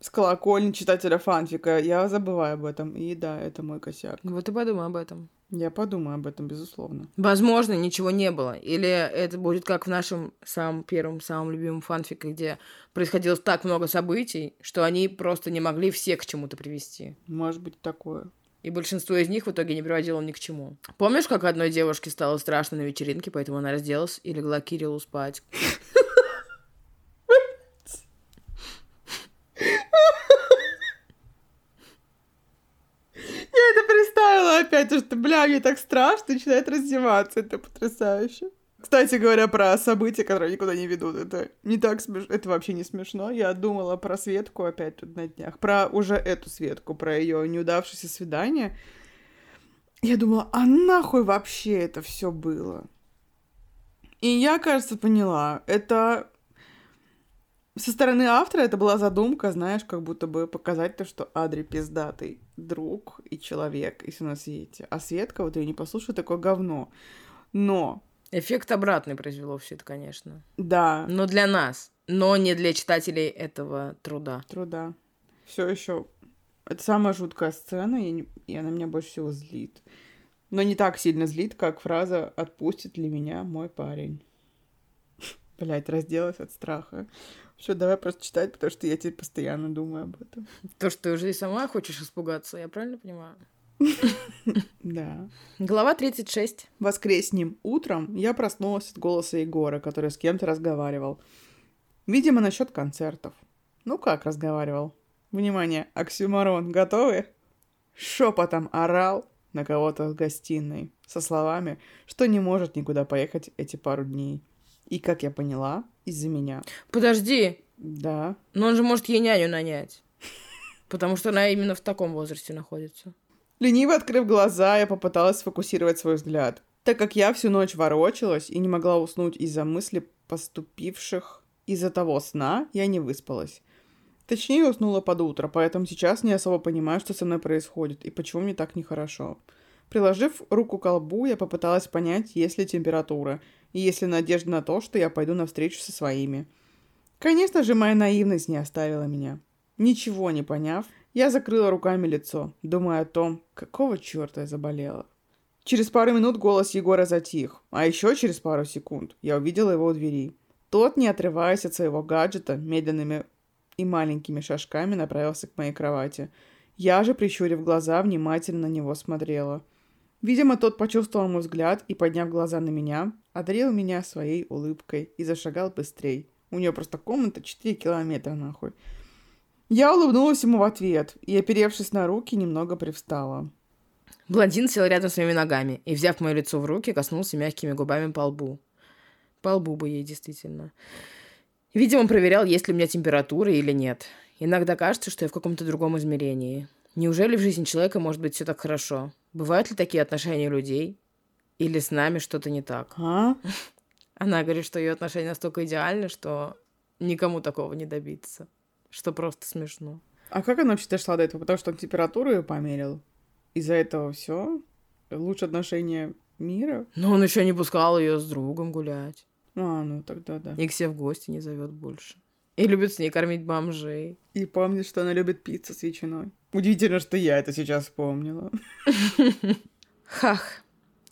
с колокольни читателя фанфика. Я забываю об этом. И да, это мой косяк. Вот и подумай об этом. Я подумаю об этом, безусловно. Возможно, ничего не было. Или это будет как в нашем самом первом, самом любимом фанфике, где происходило так много событий, что они просто не могли все к чему-то привести. Может быть такое. И большинство из них в итоге не приводило ни к чему. Помнишь, как одной девушке стало страшно на вечеринке, поэтому она разделась и легла Кириллу спать? Я это представила опять, что, бля, мне так страшно, начинает раздеваться. Это потрясающе. Кстати говоря, про события, которые никуда не ведут, это не так смешно, это вообще не смешно. Я думала про Светку опять тут на днях, про уже эту Светку, про ее неудавшееся свидание. Я думала, а нахуй вообще это все было? И я, кажется, поняла, это со стороны автора это была задумка, знаешь, как будто бы показать то, что Адри пиздатый друг и человек, и все на свете. А Светка, вот ее не послушай, такое говно. Но... Эффект обратный произвело все это, конечно. Да. Но для нас, но не для читателей этого труда. Труда. Все еще. Это самая жуткая сцена, и, не... и она меня больше всего злит. Но не так сильно злит, как фраза «Отпустит ли меня мой парень?» Блять, разделась от страха. Все, давай просто читать, потому что я теперь постоянно думаю об этом. То, что ты уже и сама хочешь испугаться, я правильно понимаю? Да. Глава 36. Воскресним утром я проснулась от голоса Егора, который с кем-то разговаривал. Видимо, насчет концертов. Ну как разговаривал? Внимание, оксюмарон, готовы? Шепотом орал на кого-то в гостиной со словами, что не может никуда поехать эти пару дней. И, как я поняла, из-за меня. Подожди. Да. Но он же может ей няню нанять. Потому что она именно в таком возрасте находится. Лениво открыв глаза, я попыталась сфокусировать свой взгляд. Так как я всю ночь ворочалась и не могла уснуть из-за мысли поступивших из-за того сна, я не выспалась. Точнее, уснула под утро, поэтому сейчас не особо понимаю, что со мной происходит и почему мне так нехорошо. Приложив руку к колбу, я попыталась понять, есть ли температура, и есть ли надежда на то, что я пойду навстречу со своими. Конечно же, моя наивность не оставила меня. Ничего не поняв, я закрыла руками лицо, думая о том, какого черта я заболела. Через пару минут голос Егора затих, а еще через пару секунд я увидела его у двери. Тот, не отрываясь от своего гаджета, медленными и маленькими шажками направился к моей кровати. Я же, прищурив глаза, внимательно на него смотрела – Видимо, тот почувствовал мой взгляд и, подняв глаза на меня, одарил меня своей улыбкой и зашагал быстрей. У нее просто комната 4 километра нахуй. Я улыбнулась ему в ответ и, оперевшись на руки, немного привстала. Блондин сел рядом с моими ногами и, взяв мое лицо в руки, коснулся мягкими губами по лбу. По лбу бы ей, действительно. Видимо, он проверял, есть ли у меня температура или нет. Иногда кажется, что я в каком-то другом измерении. Неужели в жизни человека может быть все так хорошо? Бывают ли такие отношения людей? Или с нами что-то не так? А? Она говорит, что ее отношения настолько идеальны, что никому такого не добиться. Что просто смешно. А как она вообще дошла до этого? Потому что он температуру ее померил. Из-за этого все? Лучшие отношения мира? Но он еще не пускал ее с другом гулять. А, ну тогда да. И к себе в гости не зовет больше. И любит с ней кормить бомжей. И помнит, что она любит пиццу с ветчиной. Удивительно, что я это сейчас вспомнила. Хах.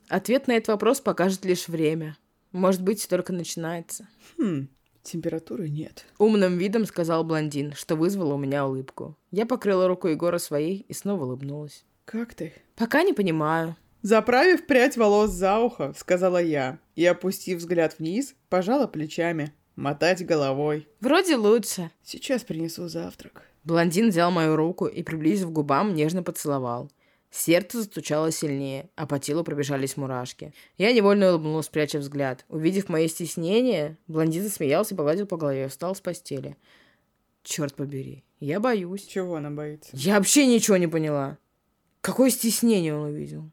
Ответ на этот вопрос покажет лишь время. Может быть, только начинается. Хм, температуры нет. Умным видом сказал блондин, что вызвало у меня улыбку. Я покрыла руку Егора своей и снова улыбнулась. Как ты? Пока не понимаю. Заправив прядь волос за ухо, сказала я, и, опустив взгляд вниз, пожала плечами. Мотать головой. Вроде лучше. Сейчас принесу завтрак. Блондин взял мою руку и, приблизив к губам, нежно поцеловал. Сердце застучало сильнее, а по телу пробежались мурашки. Я невольно улыбнулась, пряча взгляд. Увидев мое стеснение, блондин засмеялся и погладил по голове, встал с постели. Черт побери, я боюсь. Чего она боится? Я вообще ничего не поняла. Какое стеснение он увидел?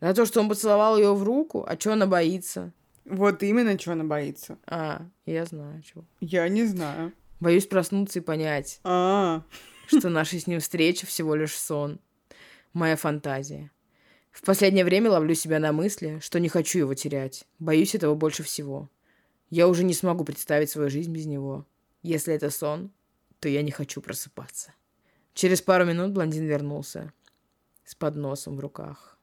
За то, что он поцеловал ее в руку, а что она боится? Вот именно, чего она боится. А, я знаю, чего. Я не знаю. Боюсь проснуться и понять, А, что наша с ним встреча всего лишь сон. Моя фантазия. В последнее время ловлю себя на мысли, что не хочу его терять. Боюсь этого больше всего. Я уже не смогу представить свою жизнь без него. Если это сон, то я не хочу просыпаться. Через пару минут блондин вернулся. С подносом в руках.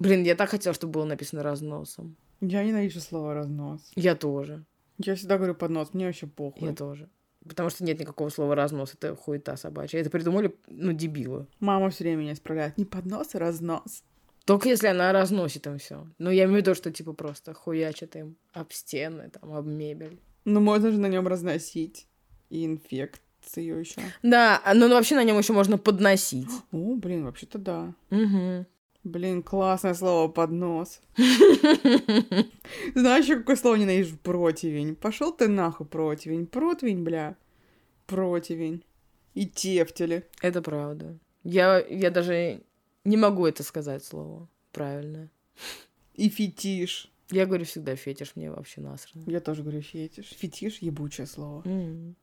Блин, я так хотела, чтобы было написано разносом. я ненавижу слово разнос. Я тоже. Я всегда говорю поднос, мне вообще похуй. Я тоже. Потому что нет никакого слова разнос. Это хуета собачья. Это придумали, ну, дебилы. Мама все время меня исправляет. Не поднос, а разнос. Только если она разносит им все. Ну, я имею в виду, что типа просто хуячит им об стены, там, об мебель. Ну, можно же на нем разносить. И инфекцию еще. Да, ну, ну, вообще на нем еще можно подносить. О, блин, вообще-то да. Угу. Блин, классное слово поднос. Знаешь, еще какое слово ненавижу? Противень. Пошел ты нахуй, противень. Противень, бля. Противень. И тефтели. Это правда. Я, я даже не могу это сказать слово правильно. И фетиш. Я говорю всегда фетиш, мне вообще насрано. Я тоже говорю фетиш. Фетиш — ебучее слово. М.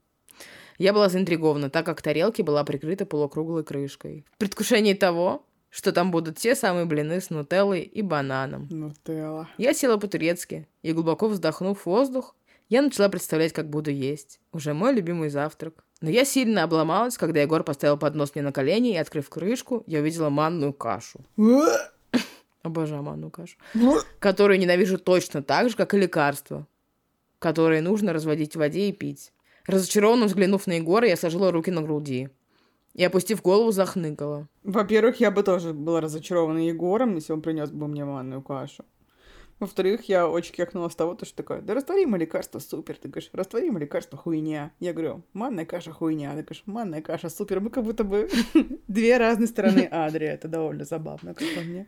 Я была заинтригована, так как тарелки была прикрыта полукруглой крышкой. В предвкушении того, что там будут те самые блины с нутеллой и бананом. Нутелла. Я села по-турецки и, глубоко вздохнув воздух, я начала представлять, как буду есть. Уже мой любимый завтрак. Но я сильно обломалась, когда Егор поставил поднос мне на колени и, открыв крышку, я увидела манную кашу. Обожаю манную кашу. Которую ненавижу точно так же, как и лекарства, которые нужно разводить в воде и пить. Разочарованно взглянув на Егора, я сложила руки на груди. И, опустив голову, захныкала. Во-первых, я бы тоже была разочарована Егором, если он принес бы мне манную кашу. Во-вторых, я очень кекнула с того, то, что такое, да растворимое лекарство супер. Ты говоришь, растворимое лекарство хуйня. Я говорю, манная каша хуйня. Ты говоришь, манная каша супер. Мы как будто бы две разные стороны Адри. Это довольно забавно, как по мне.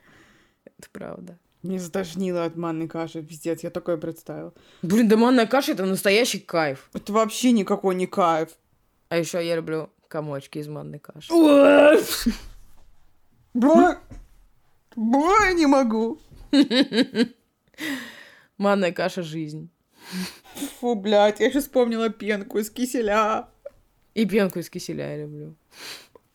Это правда. Мне затошнило от манной каши, пиздец, я такое представил. Блин, да манная каша это настоящий кайф. Это вообще никакой не кайф. А еще я люблю комочки из манной каши. Бля, бля, не могу. Манная каша жизнь. Фу, блядь, я сейчас вспомнила пенку из киселя. И пенку из киселя я люблю.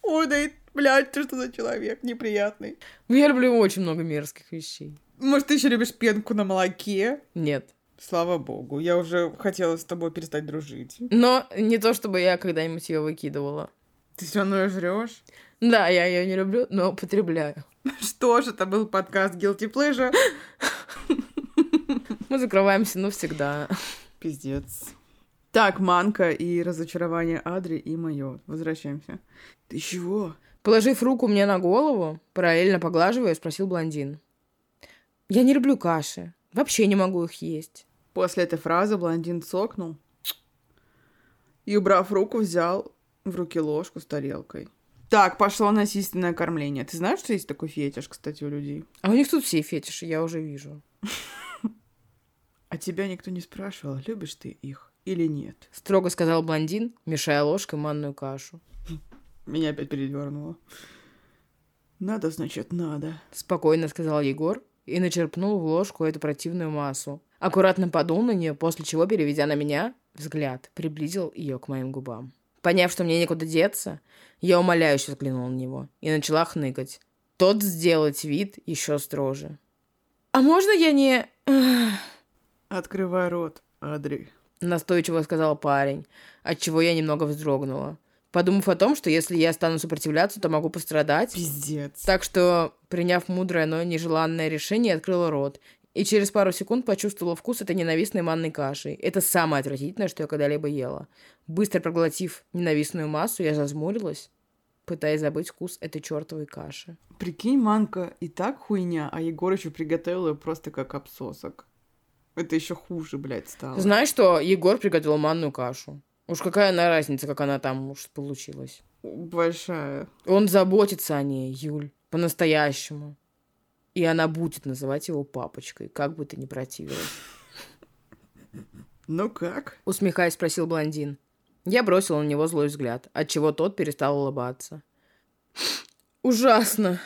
Ой, да и, блядь, ты что за человек неприятный. Ну, Я люблю очень много мерзких вещей. Может, ты еще любишь пенку на молоке? Нет. Слава богу, я уже хотела с тобой перестать дружить. Но не то, чтобы я когда-нибудь ее выкидывала. Ты все равно ее жрешь? Да, я ее не люблю, но употребляю. Что ж, это был подкаст Guilty Pleasure. Мы закрываемся навсегда. Пиздец. Так, манка и разочарование Адри и мое. Возвращаемся. Ты чего? Положив руку мне на голову, параллельно поглаживая, спросил блондин. Я не люблю каши. Вообще не могу их есть. После этой фразы блондин цокнул и, убрав руку, взял в руки ложку с тарелкой. Так, пошло насильственное кормление. Ты знаешь, что есть такой фетиш, кстати, у людей? А у них тут все фетиши, я уже вижу. А тебя никто не спрашивал, любишь ты их или нет? Строго сказал блондин, мешая ложкой манную кашу. Меня опять передернуло. Надо, значит, надо. Спокойно сказал Егор и начерпнул в ложку эту противную массу. Аккуратно подул на нее, после чего, переведя на меня взгляд, приблизил ее к моим губам. Поняв, что мне некуда деться, я умоляюще взглянула на него и начала хныкать. Тот сделать вид еще строже. «А можно я не...» «Открывай рот, Адри», — настойчиво сказал парень, отчего я немного вздрогнула. Подумав о том, что если я стану сопротивляться, то могу пострадать. Пиздец. Так что, приняв мудрое, но нежеланное решение, открыла рот. И через пару секунд почувствовала вкус этой ненавистной манной каши. Это самое отвратительное, что я когда-либо ела. Быстро проглотив ненавистную массу, я зазмурилась, пытаясь забыть вкус этой чертовой каши. Прикинь, манка и так хуйня, а Егор еще приготовил ее просто как обсосок. Это еще хуже, блядь, стало. Знаешь что? Егор приготовил манную кашу. Уж какая она разница, как она там уж получилась. Большая. Он заботится о ней, Юль, по-настоящему. И она будет называть его папочкой, как бы ты ни противилась. Ну как? Усмехаясь, спросил блондин. Я бросил на него злой взгляд, отчего тот перестал улыбаться. Ужасно.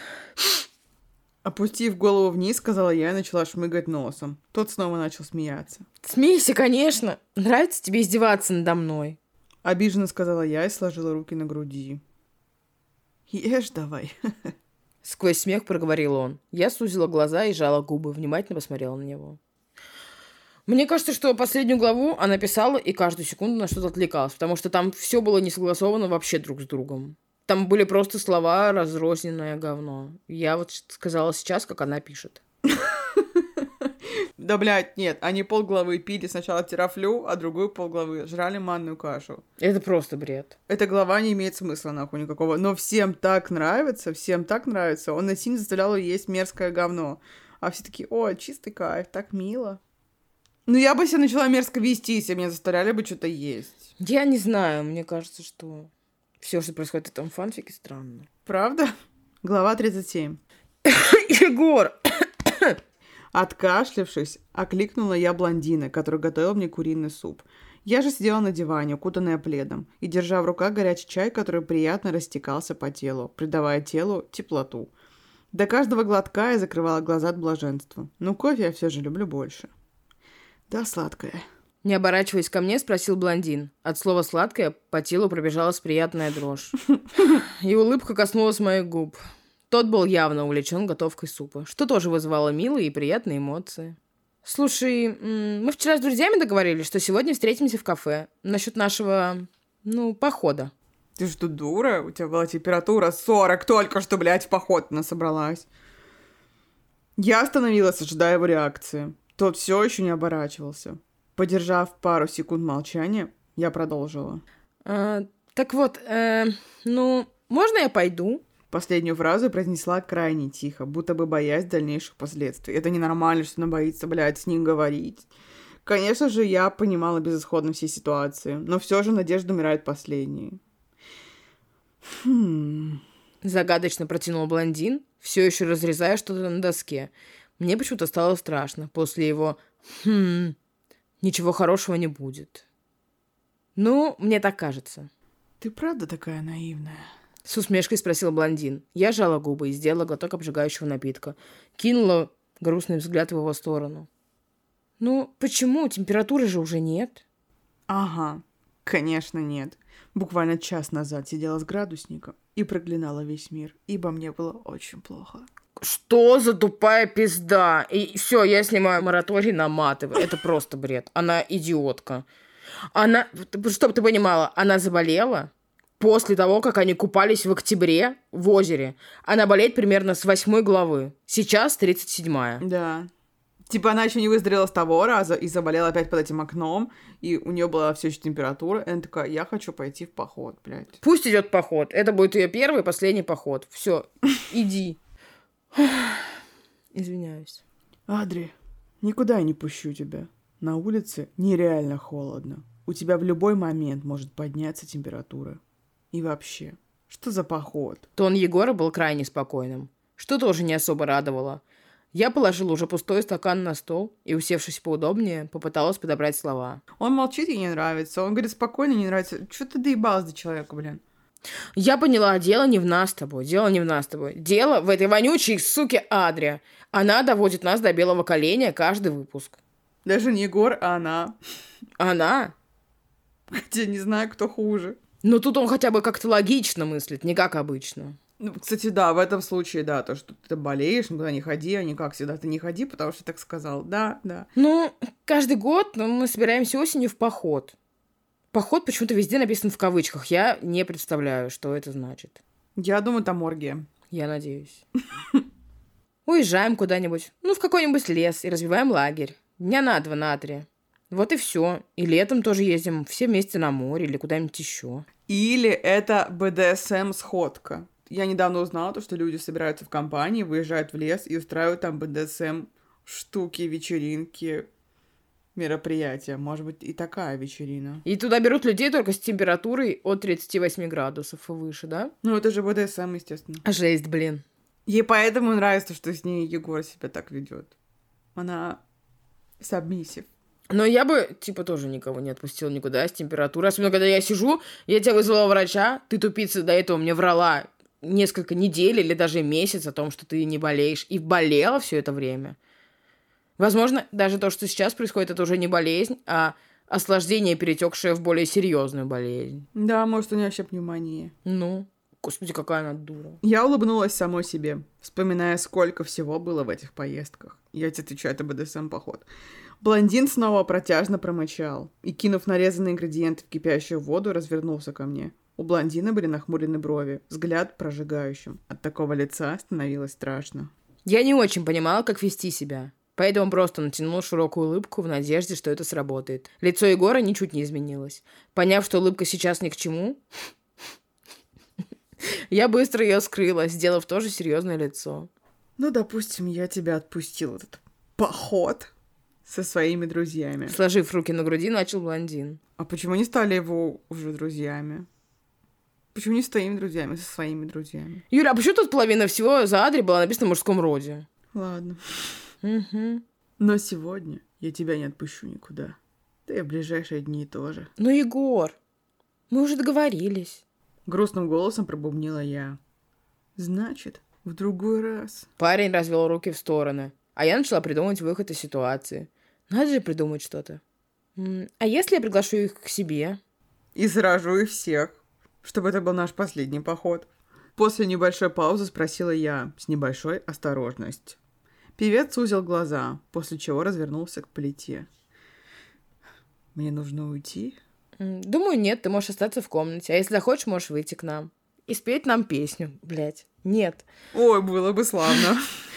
Опустив голову вниз, сказала я и начала шмыгать носом. Тот снова начал смеяться. Смейся, конечно. Нравится тебе издеваться надо мной. Обиженно сказала я и сложила руки на груди. Ешь давай. Сквозь смех проговорил он. Я сузила глаза и жала губы, внимательно посмотрела на него. Мне кажется, что последнюю главу она писала и каждую секунду на что-то отвлекалась, потому что там все было не согласовано вообще друг с другом. Там были просто слова разрозненное говно. Я вот сказала сейчас, как она пишет. Да, блядь, нет, они полглавы пили сначала терафлю, а другую полглавы жрали манную кашу. Это просто бред. Эта глава не имеет смысла нахуй никакого. Но всем так нравится, всем так нравится. Он насильно заставлял ее есть мерзкое говно. А все такие, о, чистый кайф, так мило. Ну, я бы себя начала мерзко вести, если меня заставляли бы что-то есть. Я не знаю, мне кажется, что все, что происходит в этом фанфике, странно. Правда? Глава 37. Егор! Откашлившись, окликнула я блондина, который готовил мне куриный суп. Я же сидела на диване, укутанная пледом, и держа в руках горячий чай, который приятно растекался по телу, придавая телу теплоту. До каждого глотка я закрывала глаза от блаженства. Но кофе я все же люблю больше. Да, сладкое. Не оборачиваясь ко мне, спросил блондин. От слова «сладкое» по телу пробежалась приятная дрожь. И улыбка коснулась моих губ. Тот был явно увлечен готовкой супа, что тоже вызывало милые и приятные эмоции. «Слушай, мы вчера с друзьями договорились, что сегодня встретимся в кафе. Насчет нашего, ну, похода». Ты что, дура? У тебя была температура 40, только что, блядь, в поход она собралась. Я остановилась, ожидая его реакции. Тот все еще не оборачивался. Подержав пару секунд молчания, я продолжила. А, так вот, э, ну, можно я пойду? Последнюю фразу произнесла крайне тихо, будто бы боясь дальнейших последствий. Это ненормально, что она боится, блядь, с ним говорить. Конечно же, я понимала безысходность всей ситуации, но все же надежда умирает последней. Хм... Загадочно протянул блондин, все еще разрезая что-то на доске. Мне почему-то стало страшно. После его «хм...» ничего хорошего не будет. Ну, мне так кажется. Ты правда такая наивная? С усмешкой спросил блондин. Я жала губы и сделала глоток обжигающего напитка. Кинула грустный взгляд в его сторону. «Ну, почему? Температуры же уже нет». «Ага, конечно нет. Буквально час назад сидела с градусником и проклинала весь мир, ибо мне было очень плохо». Что за тупая пизда? И все, я снимаю мораторий на маты. Это просто бред. Она идиотка. Она, чтобы ты понимала, она заболела, после того, как они купались в октябре в озере. Она болеет примерно с восьмой главы. Сейчас 37-я. Да. Типа она еще не выздоровела с того раза и заболела опять под этим окном, и у нее была все еще температура, и она такая, я хочу пойти в поход, блядь. Пусть идет поход. Это будет ее первый и последний поход. Все, иди. Извиняюсь. Адри, никуда я не пущу тебя. На улице нереально холодно. У тебя в любой момент может подняться температура. И вообще, что за поход? Тон Егора был крайне спокойным, что тоже не особо радовало. Я положила уже пустой стакан на стол и, усевшись поудобнее, попыталась подобрать слова. Он молчит и не нравится. Он говорит, спокойно, не нравится. Что ты доебалась до человека, блин? Я поняла, дело не в нас с тобой, дело не в нас с тобой. Дело в этой вонючей суке Адре. Она доводит нас до белого коленя каждый выпуск. Даже не Егор, а она. Она? Хотя не знаю, кто хуже. Но тут он хотя бы как-то логично мыслит, не как обычно. Ну, кстати, да, в этом случае, да, то, что ты болеешь, никуда не ходи, а не как всегда ты не ходи, потому что так сказал. Да, да. Ну, каждый год ну, мы собираемся осенью в поход. Поход почему-то везде написан в кавычках. Я не представляю, что это значит. Я думаю, там оргия. Я надеюсь. Уезжаем куда-нибудь, ну, в какой-нибудь лес и разбиваем лагерь. Дня на два, на три. Вот и все. И летом тоже ездим все вместе на море или куда-нибудь еще. Или это БДСМ-сходка. Я недавно узнала, то, что люди собираются в компании, выезжают в лес и устраивают там БДСМ штуки, вечеринки, мероприятия. Может быть, и такая вечерина. И туда берут людей только с температурой от 38 градусов и выше, да? Ну, это же БДСМ, естественно. Жесть, блин. Ей поэтому нравится, что с ней Егор себя так ведет. Она сабмиссив. Но я бы, типа, тоже никого не отпустила никуда с температурой. Особенно, когда я сижу, я тебя вызвала врача, ты, тупица, до этого мне врала несколько недель или даже месяц о том, что ты не болеешь, и болела все это время. Возможно, даже то, что сейчас происходит, это уже не болезнь, а осложнение, перетекшее в более серьезную болезнь. Да, может, у нее вообще пневмония. Ну, господи, какая она дура. Я улыбнулась самой себе, вспоминая, сколько всего было в этих поездках. Я тебе отвечаю, это БДСМ-поход. Блондин снова протяжно промычал и, кинув нарезанные ингредиенты в кипящую воду, развернулся ко мне. У блондина были нахмурены брови, взгляд прожигающим. От такого лица становилось страшно. Я не очень понимала, как вести себя. Поэтому просто натянул широкую улыбку в надежде, что это сработает. Лицо Егора ничуть не изменилось. Поняв, что улыбка сейчас ни к чему, я быстро ее скрыла, сделав тоже серьезное лицо. Ну, допустим, я тебя отпустил этот поход со своими друзьями. Сложив руки на груди, начал блондин. А почему не стали его уже друзьями? Почему не с твоими друзьями, со своими друзьями? Юля, а почему тут половина всего за Адри была написана в мужском роде? Ладно. Угу. Но сегодня я тебя не отпущу никуда. Да и в ближайшие дни тоже. Ну, Егор, мы уже договорились. Грустным голосом пробубнила я. Значит, в другой раз. Парень развел руки в стороны, а я начала придумывать выход из ситуации. Надо же придумать что-то. А если я приглашу их к себе? И сражу их всех, чтобы это был наш последний поход. После небольшой паузы спросила я, с небольшой осторожностью. Певец сузил глаза, после чего развернулся к плите. Мне нужно уйти? Думаю, нет, ты можешь остаться в комнате. А если захочешь, можешь выйти к нам. И спеть нам песню, блядь. Нет. Ой, было бы славно.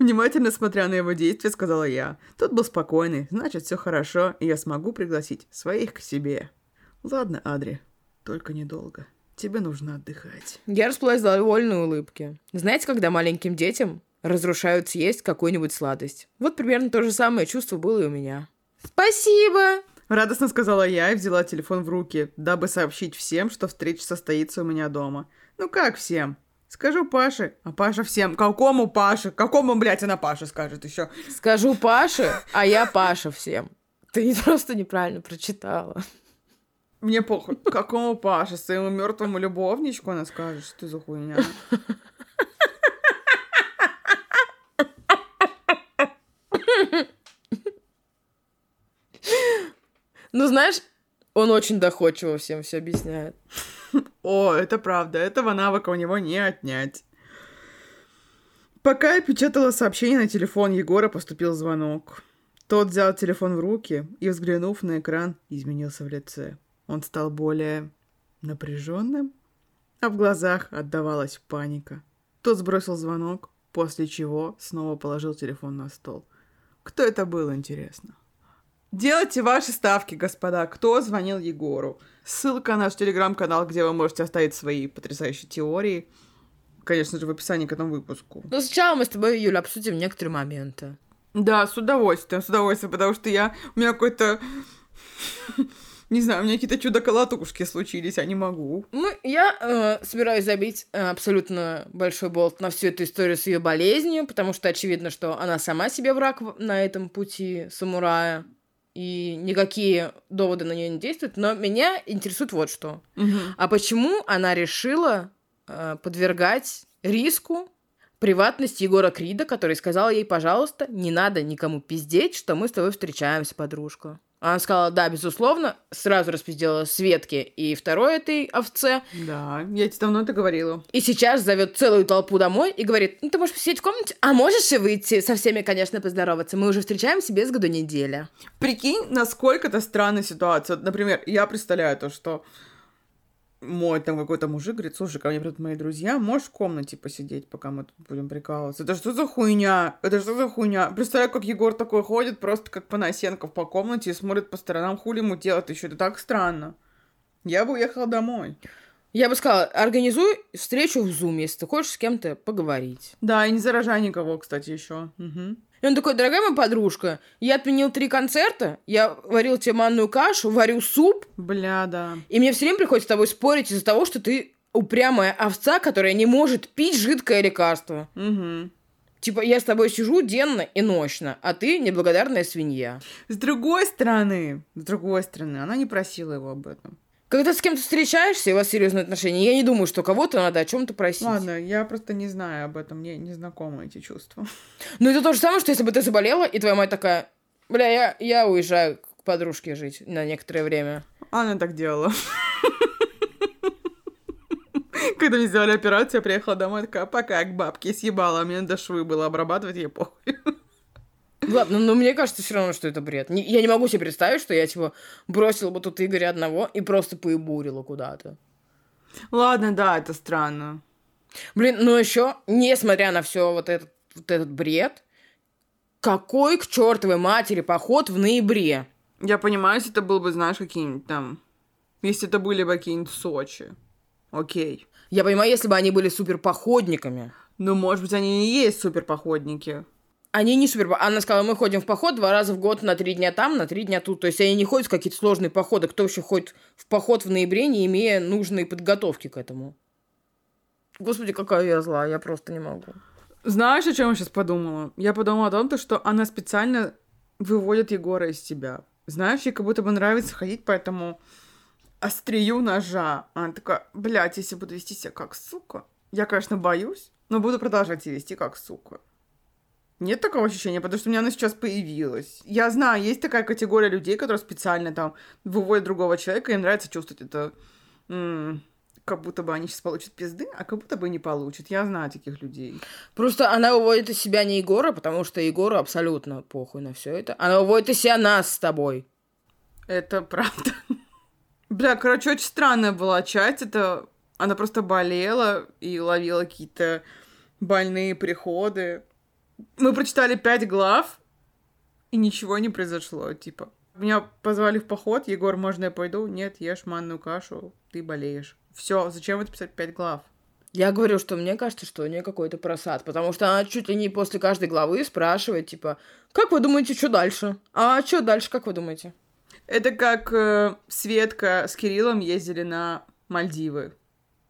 Внимательно смотря на его действия, сказала я. Тот был спокойный, значит, все хорошо, и я смогу пригласить своих к себе. Ладно, Адри, только недолго. Тебе нужно отдыхать. Я расплылась в довольной улыбке. Знаете, когда маленьким детям разрушают съесть какую-нибудь сладость? Вот примерно то же самое чувство было и у меня. Спасибо! Радостно сказала я и взяла телефон в руки, дабы сообщить всем, что встреча состоится у меня дома. Ну как всем? Скажу Паше, а Паша всем. Какому Паше? Какому, блядь, она Паша скажет еще? Скажу Паше, а я Паша всем. Ты просто неправильно прочитала. Мне похуй. Какому Паше? Своему мертвому любовничку она скажет, что ты за хуйня. Ну, знаешь, он очень доходчиво всем все объясняет. О, это правда, этого навыка у него не отнять. Пока я печатала сообщение на телефон Егора, поступил звонок. Тот взял телефон в руки и, взглянув на экран, изменился в лице. Он стал более напряженным, а в глазах отдавалась паника. Тот сбросил звонок, после чего снова положил телефон на стол. Кто это был, интересно? Делайте ваши ставки, господа. Кто звонил Егору? Ссылка на наш телеграм-канал, где вы можете оставить свои потрясающие теории. Конечно же, в описании к этому выпуску. Но сначала мы с тобой, Юля, обсудим некоторые моменты. Да, с удовольствием, с удовольствием, потому что я... У меня какой-то... Не знаю, у меня какие-то чудо-колотушки случились, я не могу. Ну, я э, собираюсь забить э, абсолютно большой болт на всю эту историю с ее болезнью, потому что очевидно, что она сама себе враг на этом пути самурая, и никакие доводы на нее не действуют. Но меня интересует вот что. А почему она решила э, подвергать риску приватность Егора Крида, который сказал ей, пожалуйста, не надо никому пиздеть, что мы с тобой встречаемся, подружка. Она сказала, да, безусловно, сразу распиздила Светке и второй этой овце. Да, я тебе давно это говорила. И сейчас зовет целую толпу домой и говорит, ну ты можешь посидеть в комнате, а можешь и выйти со всеми, конечно, поздороваться. Мы уже встречаемся без году неделя. Прикинь, насколько это странная ситуация. Вот, например, я представляю то, что мой там какой-то мужик говорит, слушай, ко мне придут мои друзья, можешь в комнате посидеть, пока мы тут будем прикалываться? Это что за хуйня? Это что за хуйня? Представляю, как Егор такой ходит, просто как Панасенков по комнате и смотрит по сторонам, хули ему делать еще. Это так странно. Я бы уехала домой. Я бы сказала, организуй встречу в Zoom, если ты хочешь с кем-то поговорить. Да, и не заражай никого, кстати, еще. Угу. И он такой, дорогая моя подружка, я отменил три концерта, я варил тебе манную кашу, варю суп. Бля, да. И мне все время приходится с тобой спорить из-за того, что ты упрямая овца, которая не может пить жидкое лекарство. Угу. Типа, я с тобой сижу денно и ночно, а ты неблагодарная свинья. С другой стороны, с другой стороны, она не просила его об этом. Когда с кем-то встречаешься, и у вас серьезные отношения, я не думаю, что кого-то надо о чем-то просить. Ладно, я просто не знаю об этом, мне не знакомы эти чувства. Ну, это то же самое, что если бы ты заболела, и твоя мать такая, бля, я, я уезжаю к подружке жить на некоторое время. Она так делала. Когда мне сделали операцию, я приехала домой, такая, пока к бабке съебала, а мне надо швы было обрабатывать, ей похуй. Ладно, но мне кажется все равно, что это бред. Я не могу себе представить, что я, типа, бросила бы тут Игоря одного и просто поебурила куда-то. Ладно, да, это странно. Блин, но еще, несмотря на все вот этот, вот этот бред, какой к чертовой матери поход в ноябре? Я понимаю, если это был бы, знаешь, какие-нибудь там... Если это были бы какие-нибудь Сочи. Окей. Я понимаю, если бы они были супер походниками. Ну, может быть, они и есть суперпоходники. Они не супер... Она сказала, мы ходим в поход два раза в год на три дня там, на три дня тут. То есть они не ходят в какие-то сложные походы. Кто вообще ходит в поход в ноябре, не имея нужной подготовки к этому? Господи, какая я зла, я просто не могу. Знаешь, о чем я сейчас подумала? Я подумала о том, то, что она специально выводит Егора из тебя. Знаешь, ей как будто бы нравится ходить по этому острию ножа. Она такая, блядь, если буду вести себя как сука, я, конечно, боюсь, но буду продолжать себя вести как сука. Нет такого ощущения, потому что у меня оно сейчас появилось. Я знаю, есть такая категория людей, которые специально там выводят другого человека, им нравится чувствовать это, м, как будто бы они сейчас получат пизды, а как будто бы не получат. Я знаю таких людей. Просто она выводит из себя не Егора, потому что Егору абсолютно похуй на все это. Она выводит из себя нас с тобой. Это правда. Бля, короче, очень странная была часть. Это она просто болела и ловила какие-то больные приходы. Мы прочитали пять глав, и ничего не произошло, типа. Меня позвали в поход, Егор, можно я пойду? Нет, ешь манную кашу, ты болеешь. Все, зачем это писать пять глав? Я говорю, что мне кажется, что у нее какой-то просад, потому что она чуть ли не после каждой главы спрашивает, типа, как вы думаете, что дальше? А что дальше, как вы думаете? Это как э, Светка с Кириллом ездили на Мальдивы.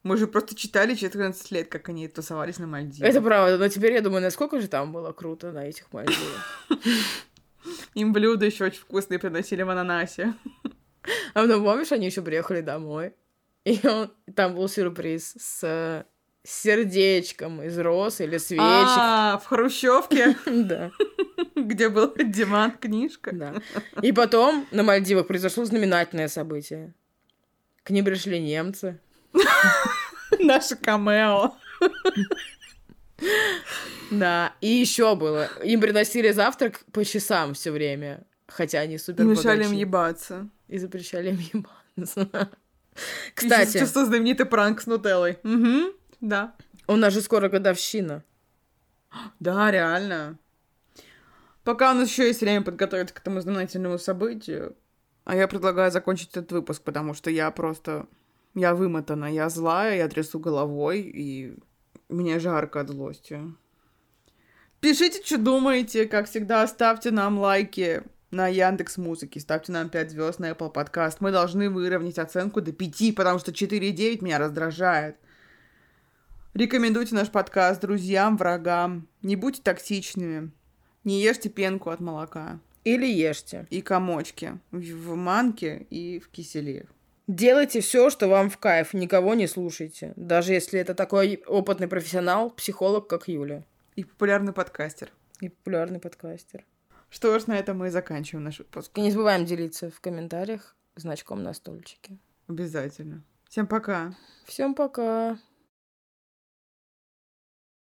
Мы же просто читали 14 лет, как они тусовались на Мальдивах. Это правда, но теперь я думаю, насколько же там было круто на этих Мальдивах. Им блюда еще очень вкусные приносили в ананасе. А потом, помнишь, они еще приехали домой, и он, там был сюрприз с э, сердечком из роз или свечек. А, в Хрущевке, Да, где был Диман книжка. да. И потом на Мальдивах произошло знаменательное событие. К ним пришли немцы. Наше камео. Да, и еще было. Им приносили завтрак по часам все время. Хотя они супер Мешали им ебаться. И запрещали им ебаться. Кстати. Что знаменитый пранк с Нутеллой. Угу, да. у нас же скоро годовщина. Да, реально. Пока у нас еще есть время подготовиться к этому знаменательному событию, а я предлагаю закончить этот выпуск, потому что я просто... Я вымотана, я злая, я трясу головой, и мне жарко от злости. Пишите, что думаете, как всегда, ставьте нам лайки на Яндекс Музыке, ставьте нам 5 звезд на Apple Podcast. Мы должны выровнять оценку до 5, потому что 4,9 меня раздражает. Рекомендуйте наш подкаст друзьям, врагам. Не будьте токсичными. Не ешьте пенку от молока. Или ешьте. И комочки в манке и в киселе. Делайте все, что вам в кайф, никого не слушайте. Даже если это такой опытный профессионал, психолог, как Юля. И популярный подкастер. И популярный подкастер. Что ж, на этом мы и заканчиваем наш выпуск. И не забываем делиться в комментариях значком на стульчике. Обязательно. Всем пока. Всем пока.